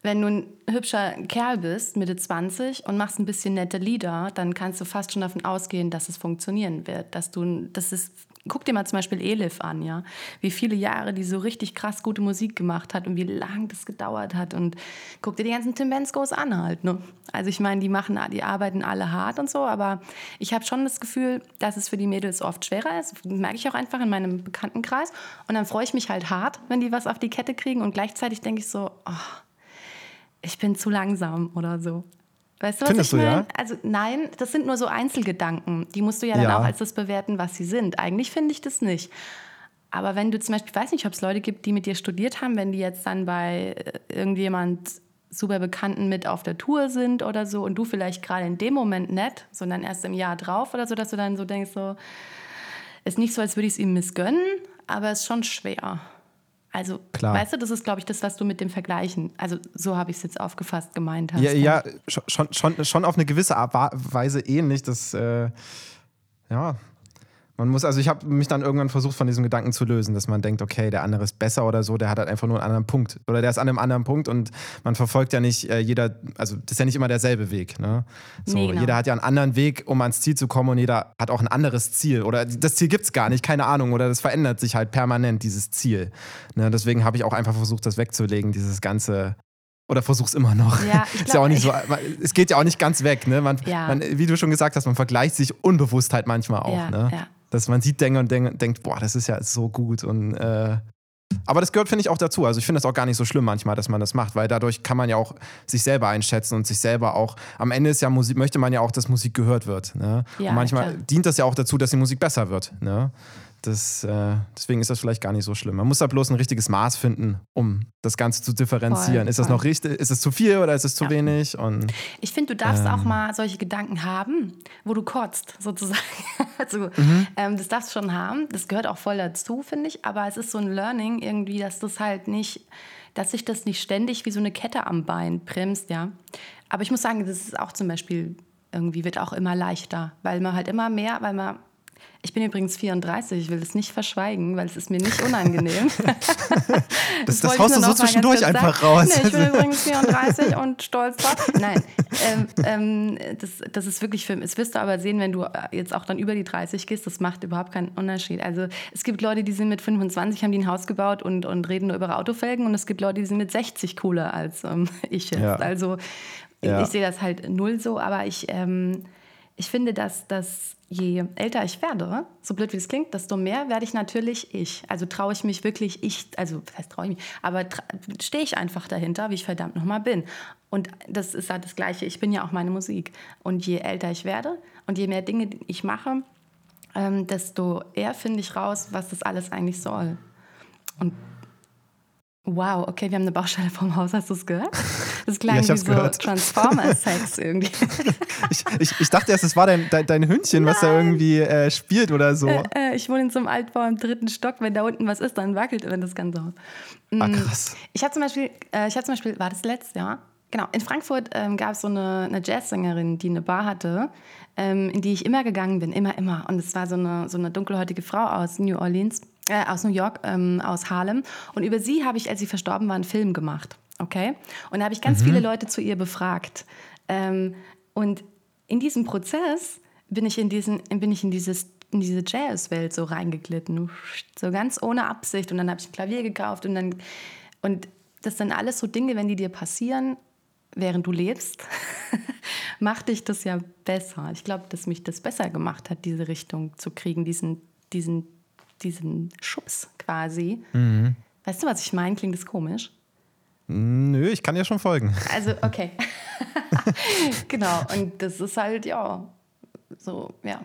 Wenn du ein hübscher Kerl bist, Mitte 20 und machst ein bisschen nette Lieder, dann kannst du fast schon davon ausgehen, dass es funktionieren wird, dass du, das ist Guck dir mal zum Beispiel Elif an, ja. Wie viele Jahre die so richtig krass gute Musik gemacht hat und wie lang das gedauert hat. Und guck dir die ganzen Tim Benskos an halt. Ne? Also ich meine, die machen, die arbeiten alle hart und so, aber ich habe schon das Gefühl, dass es für die Mädels oft schwerer ist. Merke ich auch einfach in meinem Bekanntenkreis. Und dann freue ich mich halt hart, wenn die was auf die Kette kriegen. Und gleichzeitig denke ich so, oh, ich bin zu langsam oder so. Weißt du, was Findest ich meine? Ja? Also nein, das sind nur so Einzelgedanken. Die musst du ja dann ja. auch als das bewerten, was sie sind. Eigentlich finde ich das nicht. Aber wenn du zum Beispiel, ich weiß nicht, ob es Leute gibt, die mit dir studiert haben, wenn die jetzt dann bei äh, irgendjemand super Bekannten mit auf der Tour sind oder so und du vielleicht gerade in dem Moment nicht, sondern erst im Jahr drauf oder so, dass du dann so denkst, so, ist nicht so, als würde ich es ihm missgönnen, aber es ist schon schwer. Also, Klar. weißt du, das ist, glaube ich, das, was du mit dem Vergleichen, also so habe ich es jetzt aufgefasst gemeint hast. Ja, ja schon, schon, schon auf eine gewisse Art Weise ähnlich. Das, äh, ja, man muss, also ich habe mich dann irgendwann versucht, von diesem Gedanken zu lösen, dass man denkt, okay, der andere ist besser oder so, der hat halt einfach nur einen anderen Punkt. Oder der ist an einem anderen Punkt und man verfolgt ja nicht äh, jeder, also das ist ja nicht immer derselbe Weg. Ne? So, nee, genau. Jeder hat ja einen anderen Weg, um ans Ziel zu kommen und jeder hat auch ein anderes Ziel. Oder das Ziel gibt es gar nicht, keine Ahnung. Oder das verändert sich halt permanent, dieses Ziel. Ne? Deswegen habe ich auch einfach versucht, das wegzulegen, dieses ganze oder versuch's immer noch. Ja, glaub, [laughs] ist ja auch nicht so, es geht ja auch nicht ganz weg. Ne? Man, ja. man, wie du schon gesagt hast, man vergleicht sich unbewusst halt manchmal auch. Ja, ne? ja dass man sieht Dinge und denkt, boah, das ist ja so gut und äh, aber das gehört, finde ich, auch dazu. Also ich finde das auch gar nicht so schlimm manchmal, dass man das macht, weil dadurch kann man ja auch sich selber einschätzen und sich selber auch, am Ende ist ja Musik, möchte man ja auch, dass Musik gehört wird. Ne? Ja, und manchmal klar. dient das ja auch dazu, dass die Musik besser wird. Ne? Das, äh, deswegen ist das vielleicht gar nicht so schlimm. Man muss da bloß ein richtiges Maß finden, um das Ganze zu differenzieren. Voll, ist das noch richtig? Ist es zu viel oder ist es zu ja. wenig? Und, ich finde, du darfst ähm, auch mal solche Gedanken haben, wo du kotzt, [laughs] sozusagen. also, mhm. ähm, das darfst du schon haben. Das gehört auch voll dazu, finde ich. Aber es ist so ein Learning irgendwie, dass das halt nicht, dass sich das nicht ständig wie so eine Kette am Bein bremst, ja. Aber ich muss sagen, das ist auch zum Beispiel irgendwie wird auch immer leichter, weil man halt immer mehr, weil man ich bin übrigens 34, ich will das nicht verschweigen, weil es ist mir nicht unangenehm. [laughs] [laughs] das, das, das haust du so zwischendurch einfach raus. Nee, ich bin übrigens 34 [laughs] und stolz drauf. Nein, ähm, ähm, das, das ist wirklich für mich. Das wirst du aber sehen, wenn du jetzt auch dann über die 30 gehst, das macht überhaupt keinen Unterschied. Also es gibt Leute, die sind mit 25, haben die ein Haus gebaut und, und reden nur über Autofelgen und es gibt Leute, die sind mit 60 cooler als ähm, ich jetzt. Ja. Also ja. ich, sehe das halt null so, aber ich, ähm, ich finde, dass das je älter ich werde, so blöd wie es klingt, desto mehr werde ich natürlich ich. Also traue ich mich wirklich ich, also was heißt traue ich mich, aber stehe ich einfach dahinter, wie ich verdammt nochmal bin. Und das ist halt das Gleiche, ich bin ja auch meine Musik. Und je älter ich werde und je mehr Dinge ich mache, ähm, desto eher finde ich raus, was das alles eigentlich soll. Und Wow, okay, wir haben eine Baustelle vom Haus, hast du es gehört? [laughs] Das klang ja, wie so Transformer-Sex [laughs] irgendwie. ich, ich, ich, dachte erst, es war dein, dein, dein Hündchen, Nein. was da irgendwie äh, spielt oder so. Äh, äh, ich wohne in so einem Altbau im dritten Stock. Wenn da unten was ist, dann wackelt das ganze Haus. Ah, mm, krass. Ich hatte zum Beispiel, äh, ich hatte zum Beispiel, war das letztes Jahr? Genau, in Frankfurt ähm, gab es so eine, eine Jazzsängerin, die eine Bar hatte, ähm, in die ich immer gegangen bin, immer, immer. Und es war so eine, so eine dunkelhäutige Frau aus New Orleans äh, aus New York, ähm, aus Harlem. Und über sie habe ich, als sie verstorben war, einen Film gemacht. Okay? Und da habe ich ganz mhm. viele Leute zu ihr befragt. Ähm, und in diesem Prozess bin ich in, diesen, bin ich in, dieses, in diese Jazzwelt so reingeglitten. So ganz ohne Absicht. Und dann habe ich ein Klavier gekauft und dann. Und das sind alles so Dinge, wenn die dir passieren, während du lebst, [laughs] macht dich das ja besser. Ich glaube, dass mich das besser gemacht hat, diese Richtung zu kriegen, diesen, diesen diesen Schubs quasi. Mhm. Weißt du, was ich meine? Klingt das komisch? Nö, ich kann ja schon folgen. Also, okay. [laughs] genau, und das ist halt, ja, so, ja,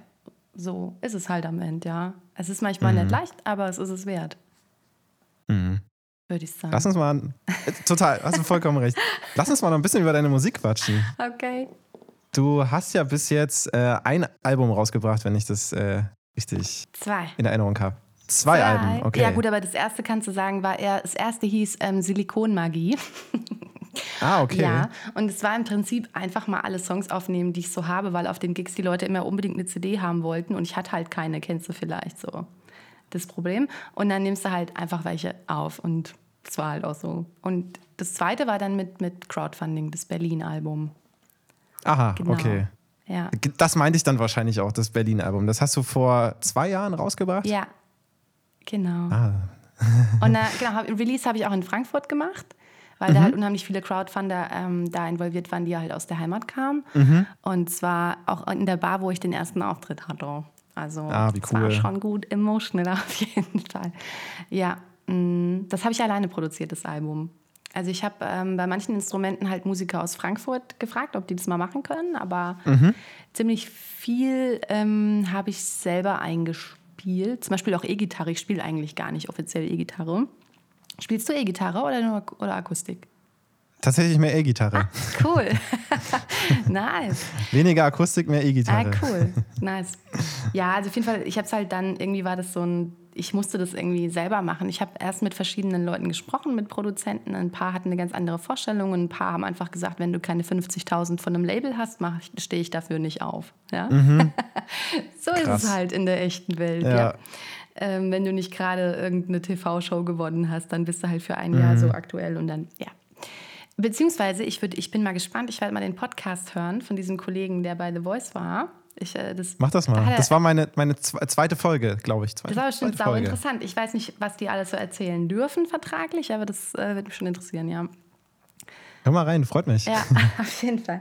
so ist es halt am Ende, ja. Es ist manchmal mhm. nicht leicht, aber es ist es wert. Mhm. Würde ich sagen. Lass uns mal, total, hast du vollkommen recht. Lass uns mal noch ein bisschen über deine Musik quatschen. Okay. Du hast ja bis jetzt äh, ein Album rausgebracht, wenn ich das äh, richtig Zwei. in Erinnerung habe. Zwei, Zwei, Alben, okay. Ja, gut, aber das erste kannst du sagen, war eher, das erste hieß ähm, Silikonmagie. [laughs] Ah, okay. Ja, und es war im Prinzip einfach mal alle Songs aufnehmen, die ich so habe, weil auf den Gigs die Leute immer unbedingt eine CD haben wollten und ich hatte halt keine, kennst du vielleicht so das Problem. Und dann nimmst du halt einfach welche auf und das war halt auch so. Und das zweite war dann mit, mit Crowdfunding, das Berlin-Album. Aha, genau. okay. Ja. Das meinte ich dann wahrscheinlich auch, das Berlin-Album. Das hast du vor zwei Jahren rausgebracht? Ja, Genau. Ah. [laughs] und äh, genau, Release habe ich auch in Frankfurt gemacht, weil mhm. da halt unheimlich viele Crowdfunder ähm, da involviert waren, die halt aus der Heimat kamen. Mhm. Und zwar auch in der Bar, wo ich den ersten Auftritt hatte. Also ah, wie cool. war schon gut emotional [laughs] auf jeden Fall. Ja, mh, mm, das habe ich alleine produziert, das Album. Also ich habe ähm, bei manchen Instrumenten halt Musiker aus Frankfurt gefragt, ob die das mal machen können, aber mhm. ziemlich viel ähm, habe ich selber eingespielt spiele, zum Beispiel auch E-Gitarre, ich spiele eigentlich gar nicht offiziell E-Gitarre. Spielst du E-Gitarre oder, nur, oder Akustik? Tatsächlich mehr E-Gitarre. Ah, cool. [laughs] nice. Weniger Akustik, mehr E-Gitarre. Ah, cool. Nice. Ja, also auf jeden Fall, ich habe es halt dann, irgendwie war das so ein, ich musste das irgendwie selber machen. Ich habe erst mit verschiedenen Leuten gesprochen, mit Produzenten. Ein paar hatten eine ganz andere Vorstellung und ein paar haben einfach gesagt, wenn du keine 50.000 von einem Label hast, stehe ich dafür nicht auf. Ja? Mhm. [laughs] so Krass. ist es halt in der echten Welt. Ja. ja. Ähm, wenn du nicht gerade irgendeine TV-Show gewonnen hast, dann bist du halt für ein mhm. Jahr so aktuell und dann, ja. Beziehungsweise, ich, würd, ich bin mal gespannt, ich werde mal den Podcast hören von diesem Kollegen, der bei The Voice war. Ich, äh, das, Mach das mal. Das war meine, meine zweite Folge, glaube ich. Zweite, das war bestimmt sau interessant. Ich weiß nicht, was die alles so erzählen dürfen vertraglich, aber das äh, wird mich schon interessieren, ja. Hör mal rein, freut mich. Ja, [laughs] auf jeden Fall.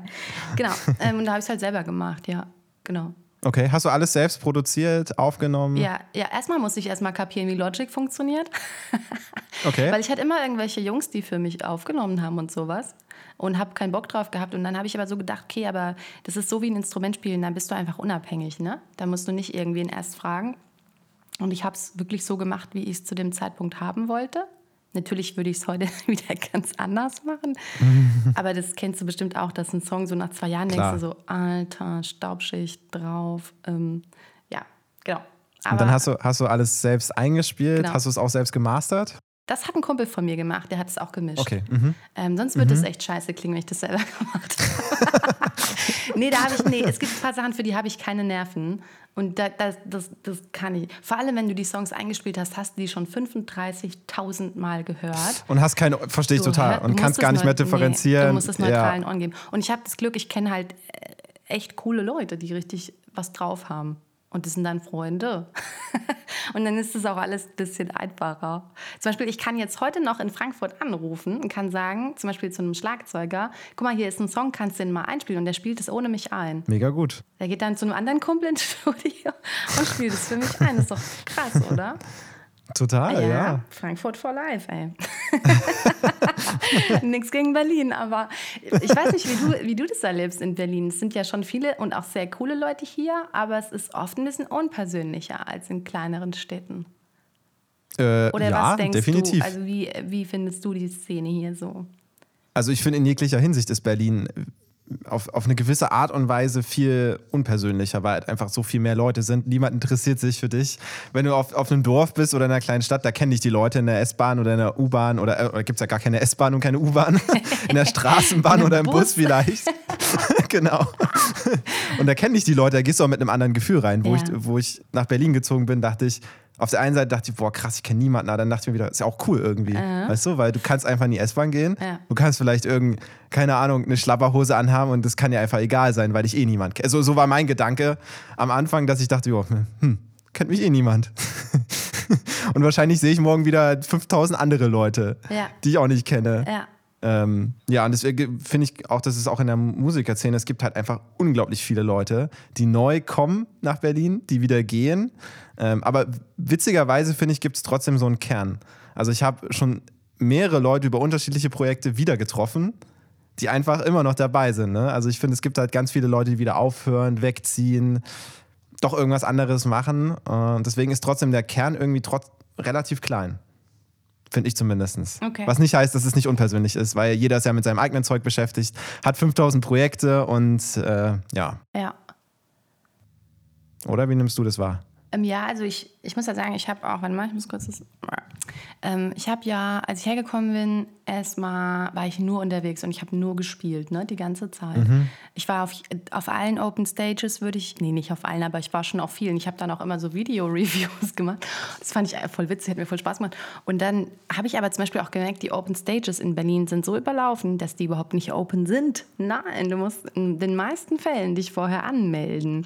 Genau. Ähm, und da habe ich es halt selber gemacht, ja. Genau. Okay, hast du alles selbst produziert, aufgenommen? Ja, ja erstmal musste ich erstmal kapieren, wie Logic funktioniert. [laughs] okay. Weil ich hatte immer irgendwelche Jungs, die für mich aufgenommen haben und sowas. Und habe keinen Bock drauf gehabt. Und dann habe ich aber so gedacht, okay, aber das ist so wie ein Instrument spielen, dann bist du einfach unabhängig. Ne? Da musst du nicht irgendwen erst fragen. Und ich habe es wirklich so gemacht, wie ich es zu dem Zeitpunkt haben wollte. Natürlich würde ich es heute [laughs] wieder ganz anders machen. [laughs] Aber das kennst du bestimmt auch, dass ein Song so nach zwei Jahren Klar. denkst du so, alter, Staubschicht drauf. Ähm, ja, genau. Aber Und dann hast du, hast du alles selbst eingespielt, genau. hast du es auch selbst gemastert? Das hat ein Kumpel von mir gemacht, der hat es auch gemischt. Okay. Mhm. Ähm, sonst würde es mhm. echt scheiße klingen, wenn ich das selber [laughs] gemacht habe. nee, da habe ich, nee, es gibt ein paar Sachen, für die habe ich keine Nerven. Und da, das, das, das kann ich. Vor allem, wenn du die Songs eingespielt hast, hast du die schon 35.000 Mal gehört. Und hast keine, verstehe ich du, total, und kannst gar nicht mehr differenzieren. Nee, du musst es neutralen ja. Ohren geben. Und ich habe das Glück, ich kenne halt äh, echt coole Leute, die richtig was drauf haben. Und das sind dann Freunde. [laughs] und dann ist es auch alles ein bisschen einfacher. Zum Beispiel, ich kann jetzt heute noch in Frankfurt anrufen und kann sagen, zum Beispiel zu einem Schlagzeuger, guck mal, hier ist ein Song, kannst du den mal einspielen? Und der spielt es ohne mich ein. Mega gut. Der geht dann zu einem anderen Kumpel ins Studio [laughs] und spielt es für mich ein. Das ist doch krass, oder? Total, ja, ja. Frankfurt for life, ey. [laughs] Nichts gegen Berlin, aber ich weiß nicht, wie du, wie du das erlebst in Berlin. Es sind ja schon viele und auch sehr coole Leute hier, aber es ist oft ein bisschen unpersönlicher als in kleineren Städten. Äh, Oder ja, was denkst definitiv. du? Also wie, wie findest du die Szene hier so? Also ich finde in jeglicher Hinsicht ist Berlin auf, auf eine gewisse Art und Weise viel unpersönlicher, weil halt einfach so viel mehr Leute sind. Niemand interessiert sich für dich. Wenn du auf, auf einem Dorf bist oder in einer kleinen Stadt, da kennen dich die Leute in der S-Bahn oder in der U-Bahn oder, äh, oder gibt es ja gar keine S-Bahn und keine U-Bahn. [laughs] in der Straßenbahn oder im Bus, Bus vielleicht. [laughs] genau. und da kennen dich die Leute, da gehst du auch mit einem anderen Gefühl rein. Wo, ja. ich, wo ich nach Berlin gezogen bin, dachte ich, auf der einen Seite dachte ich, boah, krass, ich kenne niemanden, aber dann dachte ich mir wieder, ist ja auch cool irgendwie. Uh Weißt du, weil du kannst einfach in die S-Bahn gehen, ja. du kannst vielleicht irgend, keine Ahnung, eine Schlapperhose anhaben und das kann ja einfach egal sein, weil ich eh niemand kenne. Also, so war mein Gedanke am Anfang, dass ich dachte, jo, hm, kennt mich eh niemand. [laughs] und wahrscheinlich sehe ich morgen wieder 5000 andere Leute, ja. die ich auch nicht kenne. Ja. Ähm, ja, und deswegen finde ich auch, dass es auch in der Musikerszene, es gibt halt einfach unglaublich viele Leute, die neu kommen nach Berlin, die wieder gehen. Ähm, aber witzigerweise finde ich, gibt es trotzdem so einen Kern. Also ich habe schon mehrere Leute über unterschiedliche Projekte wieder getroffen, die einfach immer noch dabei sind. Ne? Also ich finde, es gibt halt ganz viele Leute, die wieder aufhören, wegziehen, doch irgendwas anderes machen. Und deswegen ist trotzdem der Kern irgendwie trotz relativ klein. Finde ich zumindest. Okay. Was nicht heißt, dass es nicht unpersönlich ist, weil jeder ist ja mit seinem eigenen Zeug beschäftigt, hat 5000 Projekte und äh, ja. Ja. Oder wie nimmst du das wahr? Ähm, ja, also ich, ich muss ja sagen, ich habe auch, warte mal, ich muss kurz das. Ähm, ich habe ja, als ich hergekommen bin, erstmal war ich nur unterwegs und ich habe nur gespielt, ne, die ganze Zeit. Mhm. Ich war auf, auf allen Open Stages, würde ich, nee, nicht auf allen, aber ich war schon auf vielen. Ich habe dann auch immer so Video-Reviews [laughs] gemacht. Das fand ich voll witzig, hat mir voll Spaß gemacht. Und dann habe ich aber zum Beispiel auch gemerkt, die Open Stages in Berlin sind so überlaufen, dass die überhaupt nicht open sind. Nein, du musst in den meisten Fällen dich vorher anmelden.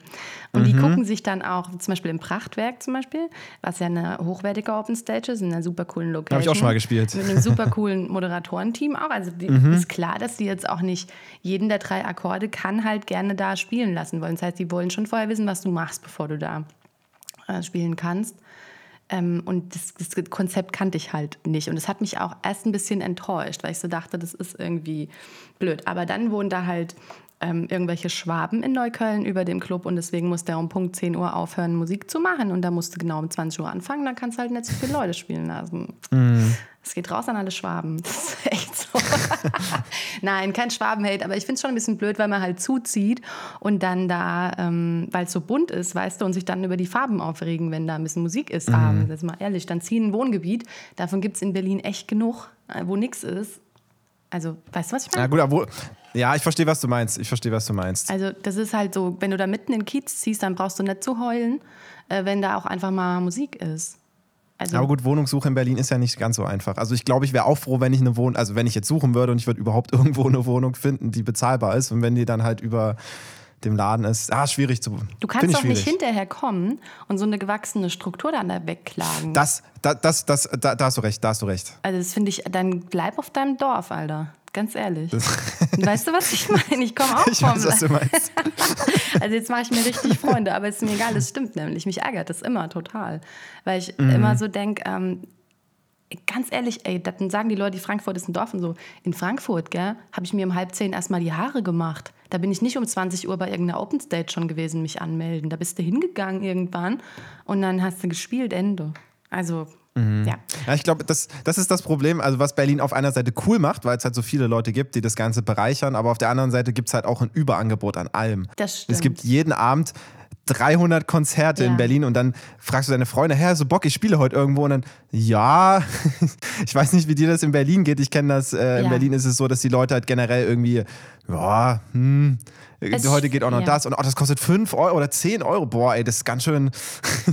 Und mhm. die gucken sich dann auch, zum Beispiel im Prachtwerk zum Beispiel, was ja eine hochwertige Open Stage ist, in einer super coolen Location. Habe ich auch schon mal gespielt. Mit einem super coolen [laughs] Moderatorenteam auch. Also die, mhm. ist klar, dass die jetzt auch nicht jeden der drei Akkorde kann halt gerne da spielen lassen wollen. Das heißt, die wollen schon vorher wissen, was du machst, bevor du da äh, spielen kannst. Ähm, und das, das, Konzept kannte ich halt nicht. Und es hat mich auch erst ein bisschen enttäuscht, weil ich so dachte, das ist irgendwie blöd. Aber dann wurden da halt ähm, irgendwelche Schwaben in Neukölln über dem Club und deswegen musste er um Punkt 10 Uhr aufhören, Musik zu machen. Und da musste genau um 20 Uhr anfangen, dann kannst du halt nicht so viele Leute spielen lassen. Mhm. Es geht raus an alle Schwaben. Das ist [laughs] echt so. [laughs] Nein, kein Schwabenhate, aber ich finde es schon ein bisschen blöd, weil man halt zuzieht und dann da, ähm, weil es so bunt ist, weißt du, und sich dann über die Farben aufregen, wenn da ein bisschen Musik ist. Mhm. abends. Jetzt mal ehrlich, dann ziehen ein Wohngebiet. Davon gibt es in Berlin echt genug, äh, wo nichts ist. Also, weißt du, was ich meine? Ja, gut, aber ja, ich verstehe, was du meinst. Ich verstehe, was du meinst. Also, das ist halt so, wenn du da mitten in Kiez ziehst, dann brauchst du nicht zu heulen, äh, wenn da auch einfach mal Musik ist. Also aber gut, Wohnungssuche in Berlin ist ja nicht ganz so einfach. Also ich glaube, ich wäre auch froh, wenn ich eine Wohnung, also wenn ich jetzt suchen würde und ich würde überhaupt [laughs] irgendwo eine Wohnung finden, die bezahlbar ist und wenn die dann halt über dem Laden ist, ah, schwierig zu. Du kannst doch nicht hinterher kommen und so eine gewachsene Struktur dann da wegklagen. Das, das, das, das da, da hast du recht, da hast du recht. Also das finde ich, dann bleib auf deinem Dorf, Alter. Ganz ehrlich. weißt du, was ich [laughs] meine? Ich komme auch ich vom weiß, was du [laughs] meinst. also jetzt mache ich mir richtig Freunde, aber es ist mir egal, es stimmt nämlich. Mich ärgert das immer total. Weil ich mhm. immer so denke, ähm, ganz ehrlich, ey, dann sagen die Leute, die Frankfurt ist ein Dorf und so. In Frankfurt, gell, habe ich mir um halb zehn erstmal die Haare gemacht. Da bin ich nicht um 20 Uhr bei irgendeiner Open Stage schon gewesen, mich anmelden. Da bist du hingegangen irgendwann und dann hast du gespielt, Ende. Also, mhm. ja. Ja, ich glaube, das, das ist das Problem, also was Berlin auf einer Seite cool macht, weil es halt so viele Leute gibt, die das Ganze bereichern, aber auf der anderen Seite gibt es halt auch ein Überangebot an allem. Das stimmt. Es gibt jeden Abend 300 Konzerte ja. in Berlin und dann fragst du deine Freunde, Herr, so Bock, ich spiele heute irgendwo und dann, ja, [laughs] ich weiß nicht, wie dir das in Berlin geht. Ich kenne das, äh, in ja. Berlin ist es so, dass die Leute halt generell irgendwie, ja, hm, es, heute geht auch noch ja. das und oh, das kostet 5 Euro oder 10 Euro. Boah, ey, das ist ganz schön.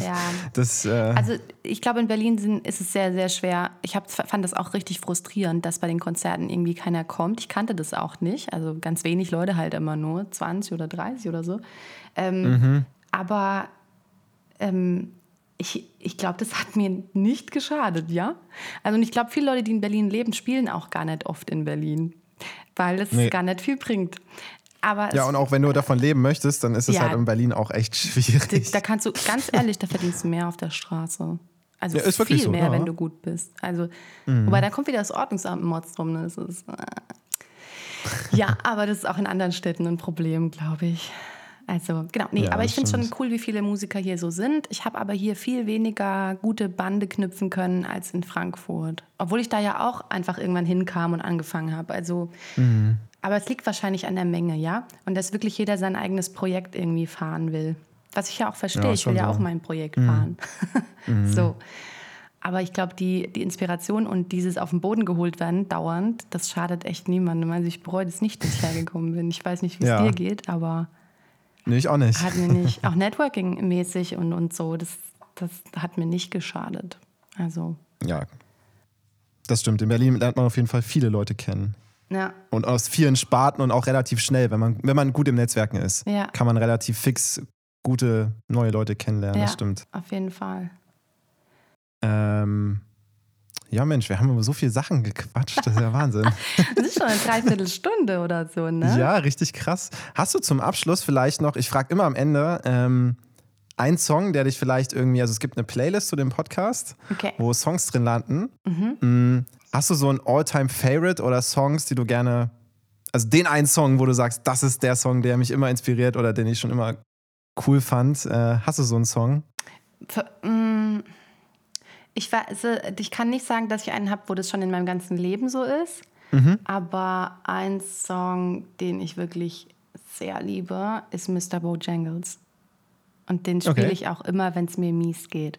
Ja. [laughs] das, äh also ich glaube, in Berlin ist es sehr, sehr schwer. Ich hab, fand das auch richtig frustrierend, dass bei den Konzerten irgendwie keiner kommt. Ich kannte das auch nicht. Also ganz wenig Leute halt immer nur, 20 oder 30 oder so. Ähm, mhm. Aber ähm, ich, ich glaube, das hat mir nicht geschadet, ja? Also und ich glaube, viele Leute, die in Berlin leben, spielen auch gar nicht oft in Berlin, weil es nee. gar nicht viel bringt. Aber ja, und auch wenn du davon leben möchtest, dann ist es ja, halt in Berlin auch echt [laughs] schwierig. Da, kannst du, ganz ehrlich, da verdienst du mehr auf der Straße. Also ja, viel so, mehr, ja. wenn du gut bist. Also, mhm. Wobei, da kommt wieder das Ordnungsamt Mods drum. Ne? Das ist, äh. Ja, aber das ist auch in anderen Städten ein Problem, glaube ich. Also, genau. Nee, ja, aber ich finde es schon cool, wie viele Musiker hier so sind. Ich habe aber hier viel weniger gute Bande knüpfen können als in Frankfurt. Obwohl ich da ja auch einfach irgendwann hinkam und angefangen habe. Also, mhm. aber es liegt wahrscheinlich an der Menge, ja? Und dass wirklich jeder sein eigenes Projekt irgendwie fahren will. Was ich ja auch verstehe. Ja, ich will ja so. auch mein Projekt mhm. fahren. [laughs] mhm. So. Aber ich glaube, die, die Inspiration und dieses auf den Boden geholt werden, dauernd, das schadet echt niemandem. Also ich bereue es nicht, dass ich hergekommen bin. Ich weiß nicht, wie es ja. dir geht, aber Nee, ich auch nicht. Hat mir nicht, auch Networking-mäßig und, und so, das, das hat mir nicht geschadet. Also. Ja. Das stimmt. In Berlin lernt man auf jeden Fall viele Leute kennen. Ja. Und aus vielen Sparten und auch relativ schnell, wenn man, wenn man gut im Netzwerken ist, ja. kann man relativ fix gute neue Leute kennenlernen. Ja, das stimmt. Auf jeden Fall. Ähm, ja, Mensch, wir haben über so viele Sachen gequatscht. Das ist ja Wahnsinn. [laughs] das ist schon eine Dreiviertelstunde oder so, ne? Ja, richtig krass. Hast du zum Abschluss vielleicht noch, ich frage immer am Ende, ähm, ein Song, der dich vielleicht irgendwie, also es gibt eine Playlist zu dem Podcast, okay. wo Songs drin landen. Mhm. Mm, hast du so ein All-Time-Favorite oder Songs, die du gerne, also den einen Song, wo du sagst, das ist der Song, der mich immer inspiriert oder den ich schon immer cool fand. Äh, hast du so einen Song? Für, mm ich, weiß, ich kann nicht sagen, dass ich einen habe, wo das schon in meinem ganzen Leben so ist. Mhm. Aber ein Song, den ich wirklich sehr liebe, ist Mr. Bojangles. Und den spiele okay. ich auch immer, wenn es mir mies geht.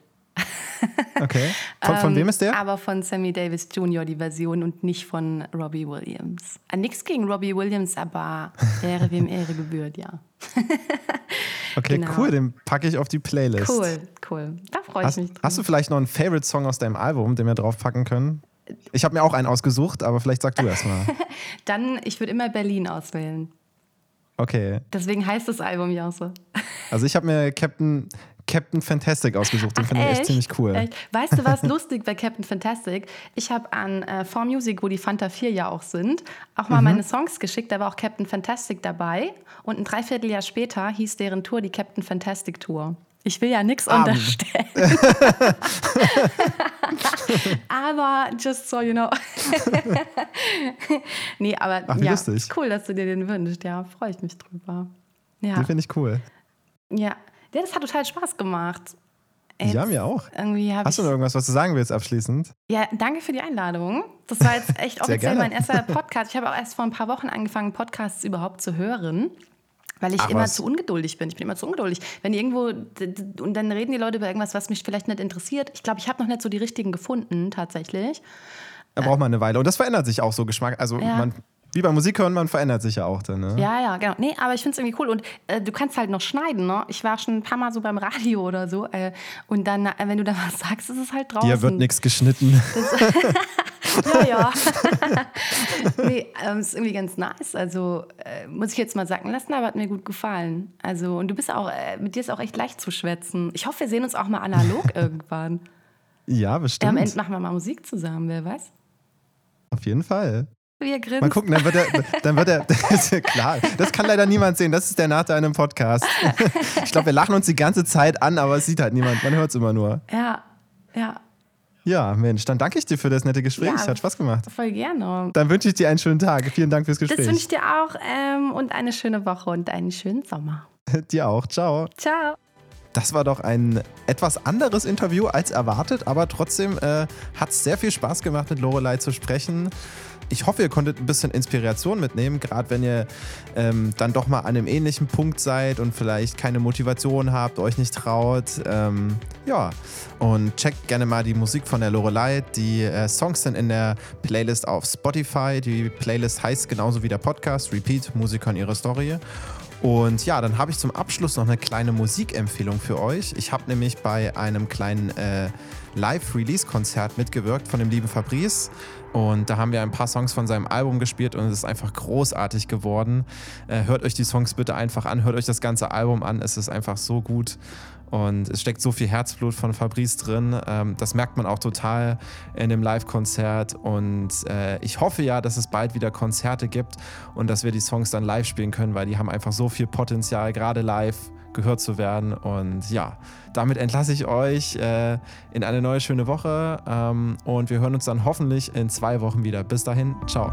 [laughs] okay. Von, von ähm, wem ist der? Aber von Sammy Davis Jr. die Version und nicht von Robbie Williams. Äh, nichts gegen Robbie Williams, aber Ehre wem Ehre gebührt, ja. [laughs] okay, genau. cool, den packe ich auf die Playlist. Cool, cool. Da freue ich mich. Drauf. Hast du vielleicht noch einen Favorite-Song aus deinem Album, den wir draufpacken können? Ich habe mir auch einen ausgesucht, aber vielleicht sag du erst mal. [laughs] Dann, ich würde immer Berlin auswählen. Okay. Deswegen heißt das Album ja auch so. Also ich habe mir Captain, Captain Fantastic ausgesucht. Den finde ich echt ziemlich cool. Echt? Weißt du, was [laughs] lustig bei Captain Fantastic? Ich habe an äh, 4 Music, wo die Fanta 4 ja auch sind, auch mal mhm. meine Songs geschickt. Da war auch Captain Fantastic dabei. Und ein Dreivierteljahr später hieß deren Tour die Captain Fantastic Tour. Ich will ja nichts unterstellen. [laughs] aber just so you know. [laughs] nee, aber Ach, ja, lustig. cool, dass du dir den wünschst. Ja, freue ich mich drüber. Ja. Den finde ich cool. Ja. Ja, das hat total Spaß gemacht. Jetzt ja, mir auch. Hast du noch irgendwas, was du sagen willst abschließend? Ja, danke für die Einladung. Das war jetzt echt [laughs] offiziell mein erster [laughs] Podcast. Ich habe auch erst vor ein paar Wochen angefangen, Podcasts überhaupt zu hören. Weil ich Ach, immer was. zu ungeduldig bin. Ich bin immer zu ungeduldig. Wenn irgendwo, und dann reden die Leute über irgendwas, was mich vielleicht nicht interessiert. Ich glaube, ich habe noch nicht so die richtigen gefunden, tatsächlich. Da braucht man eine Weile. Und das verändert sich auch so Geschmack. Also Ja. man, wie beim Musik hören, man verändert sich ja auch dann. Ne? Ja, ja, genau. Nee, aber ich finde es irgendwie cool. Und äh, du kannst halt noch schneiden, ne? Ich war schon ein paar Mal so beim Radio oder so. Äh, und dann, äh, wenn du da was sagst, ist es halt draußen. Hier wird nichts geschnitten. [laughs] [laughs] Ja, ja. [laughs] nee, ähm, ist irgendwie ganz nice. Also äh, muss ich jetzt mal sagen lassen, aber hat mir gut gefallen. Also und du bist auch, äh, mit dir ist auch echt leicht zu schwätzen. Ich hoffe, wir sehen uns auch mal analog irgendwann. Ja, Ja, bestimmt. am Ende machen wir mal Musik zusammen, wer weiß. Auf jeden Fall. Wir grinsen. Mal gucken, dann wird er, dann wird er, [laughs] das ist ja klar, das kann leider niemand sehen, das ist der Nachteil an einem Podcast. [laughs] Ich glaube, wir lachen uns die ganze Zeit an, aber es sieht halt niemand, man hört es immer nur. Ja, ja, Ja, Mensch, dann danke ich dir für das nette Gespräch, Ja. hat Spaß gemacht. voll gerne. Dann wünsche ich dir einen schönen Tag, vielen Dank fürs Das Gespräch. wünsche ich dir auch ähm, und eine schöne Woche und einen schönen Sommer. [laughs] dir auch, ciao. Ciao. Das war doch ein etwas anderes Interview als erwartet, aber trotzdem äh, hat es sehr viel Spaß gemacht, mit Lorelei zu sprechen. Ich hoffe, ihr konntet ein bisschen Inspiration mitnehmen, gerade wenn ihr ähm, dann doch mal an einem ähnlichen Punkt seid und vielleicht keine Motivation habt, euch nicht traut. Ähm, ja, und checkt gerne mal die Musik von der Lorelei. Die äh, Songs sind in der Playlist auf Spotify. Die Playlist heißt genauso wie der Podcast, Repeat, Musiker und ihre Story. Und ja, dann habe ich zum Abschluss noch eine kleine Musikempfehlung für euch. Ich habe nämlich bei einem kleinen äh, Live-Release-Konzert mitgewirkt von dem lieben Fabrice. Und da haben wir ein paar Songs von seinem Album gespielt und es ist einfach großartig geworden. Äh, hört euch die Songs bitte einfach an, hört euch das ganze Album an. Es ist einfach so gut. Und es steckt so viel Herzblut von Fabrice drin. Ähm, das merkt man auch total in dem Live-Konzert. Und äh, ich hoffe ja, dass es bald wieder Konzerte gibt und dass wir die Songs dann live spielen können, weil die haben einfach so viel Potenzial, gerade live gehört zu werden. Und ja, damit entlasse ich euch äh, in eine neue schöne Woche. Ähm, und wir hören uns dann hoffentlich in zwei Wochen wieder. Bis dahin, ciao.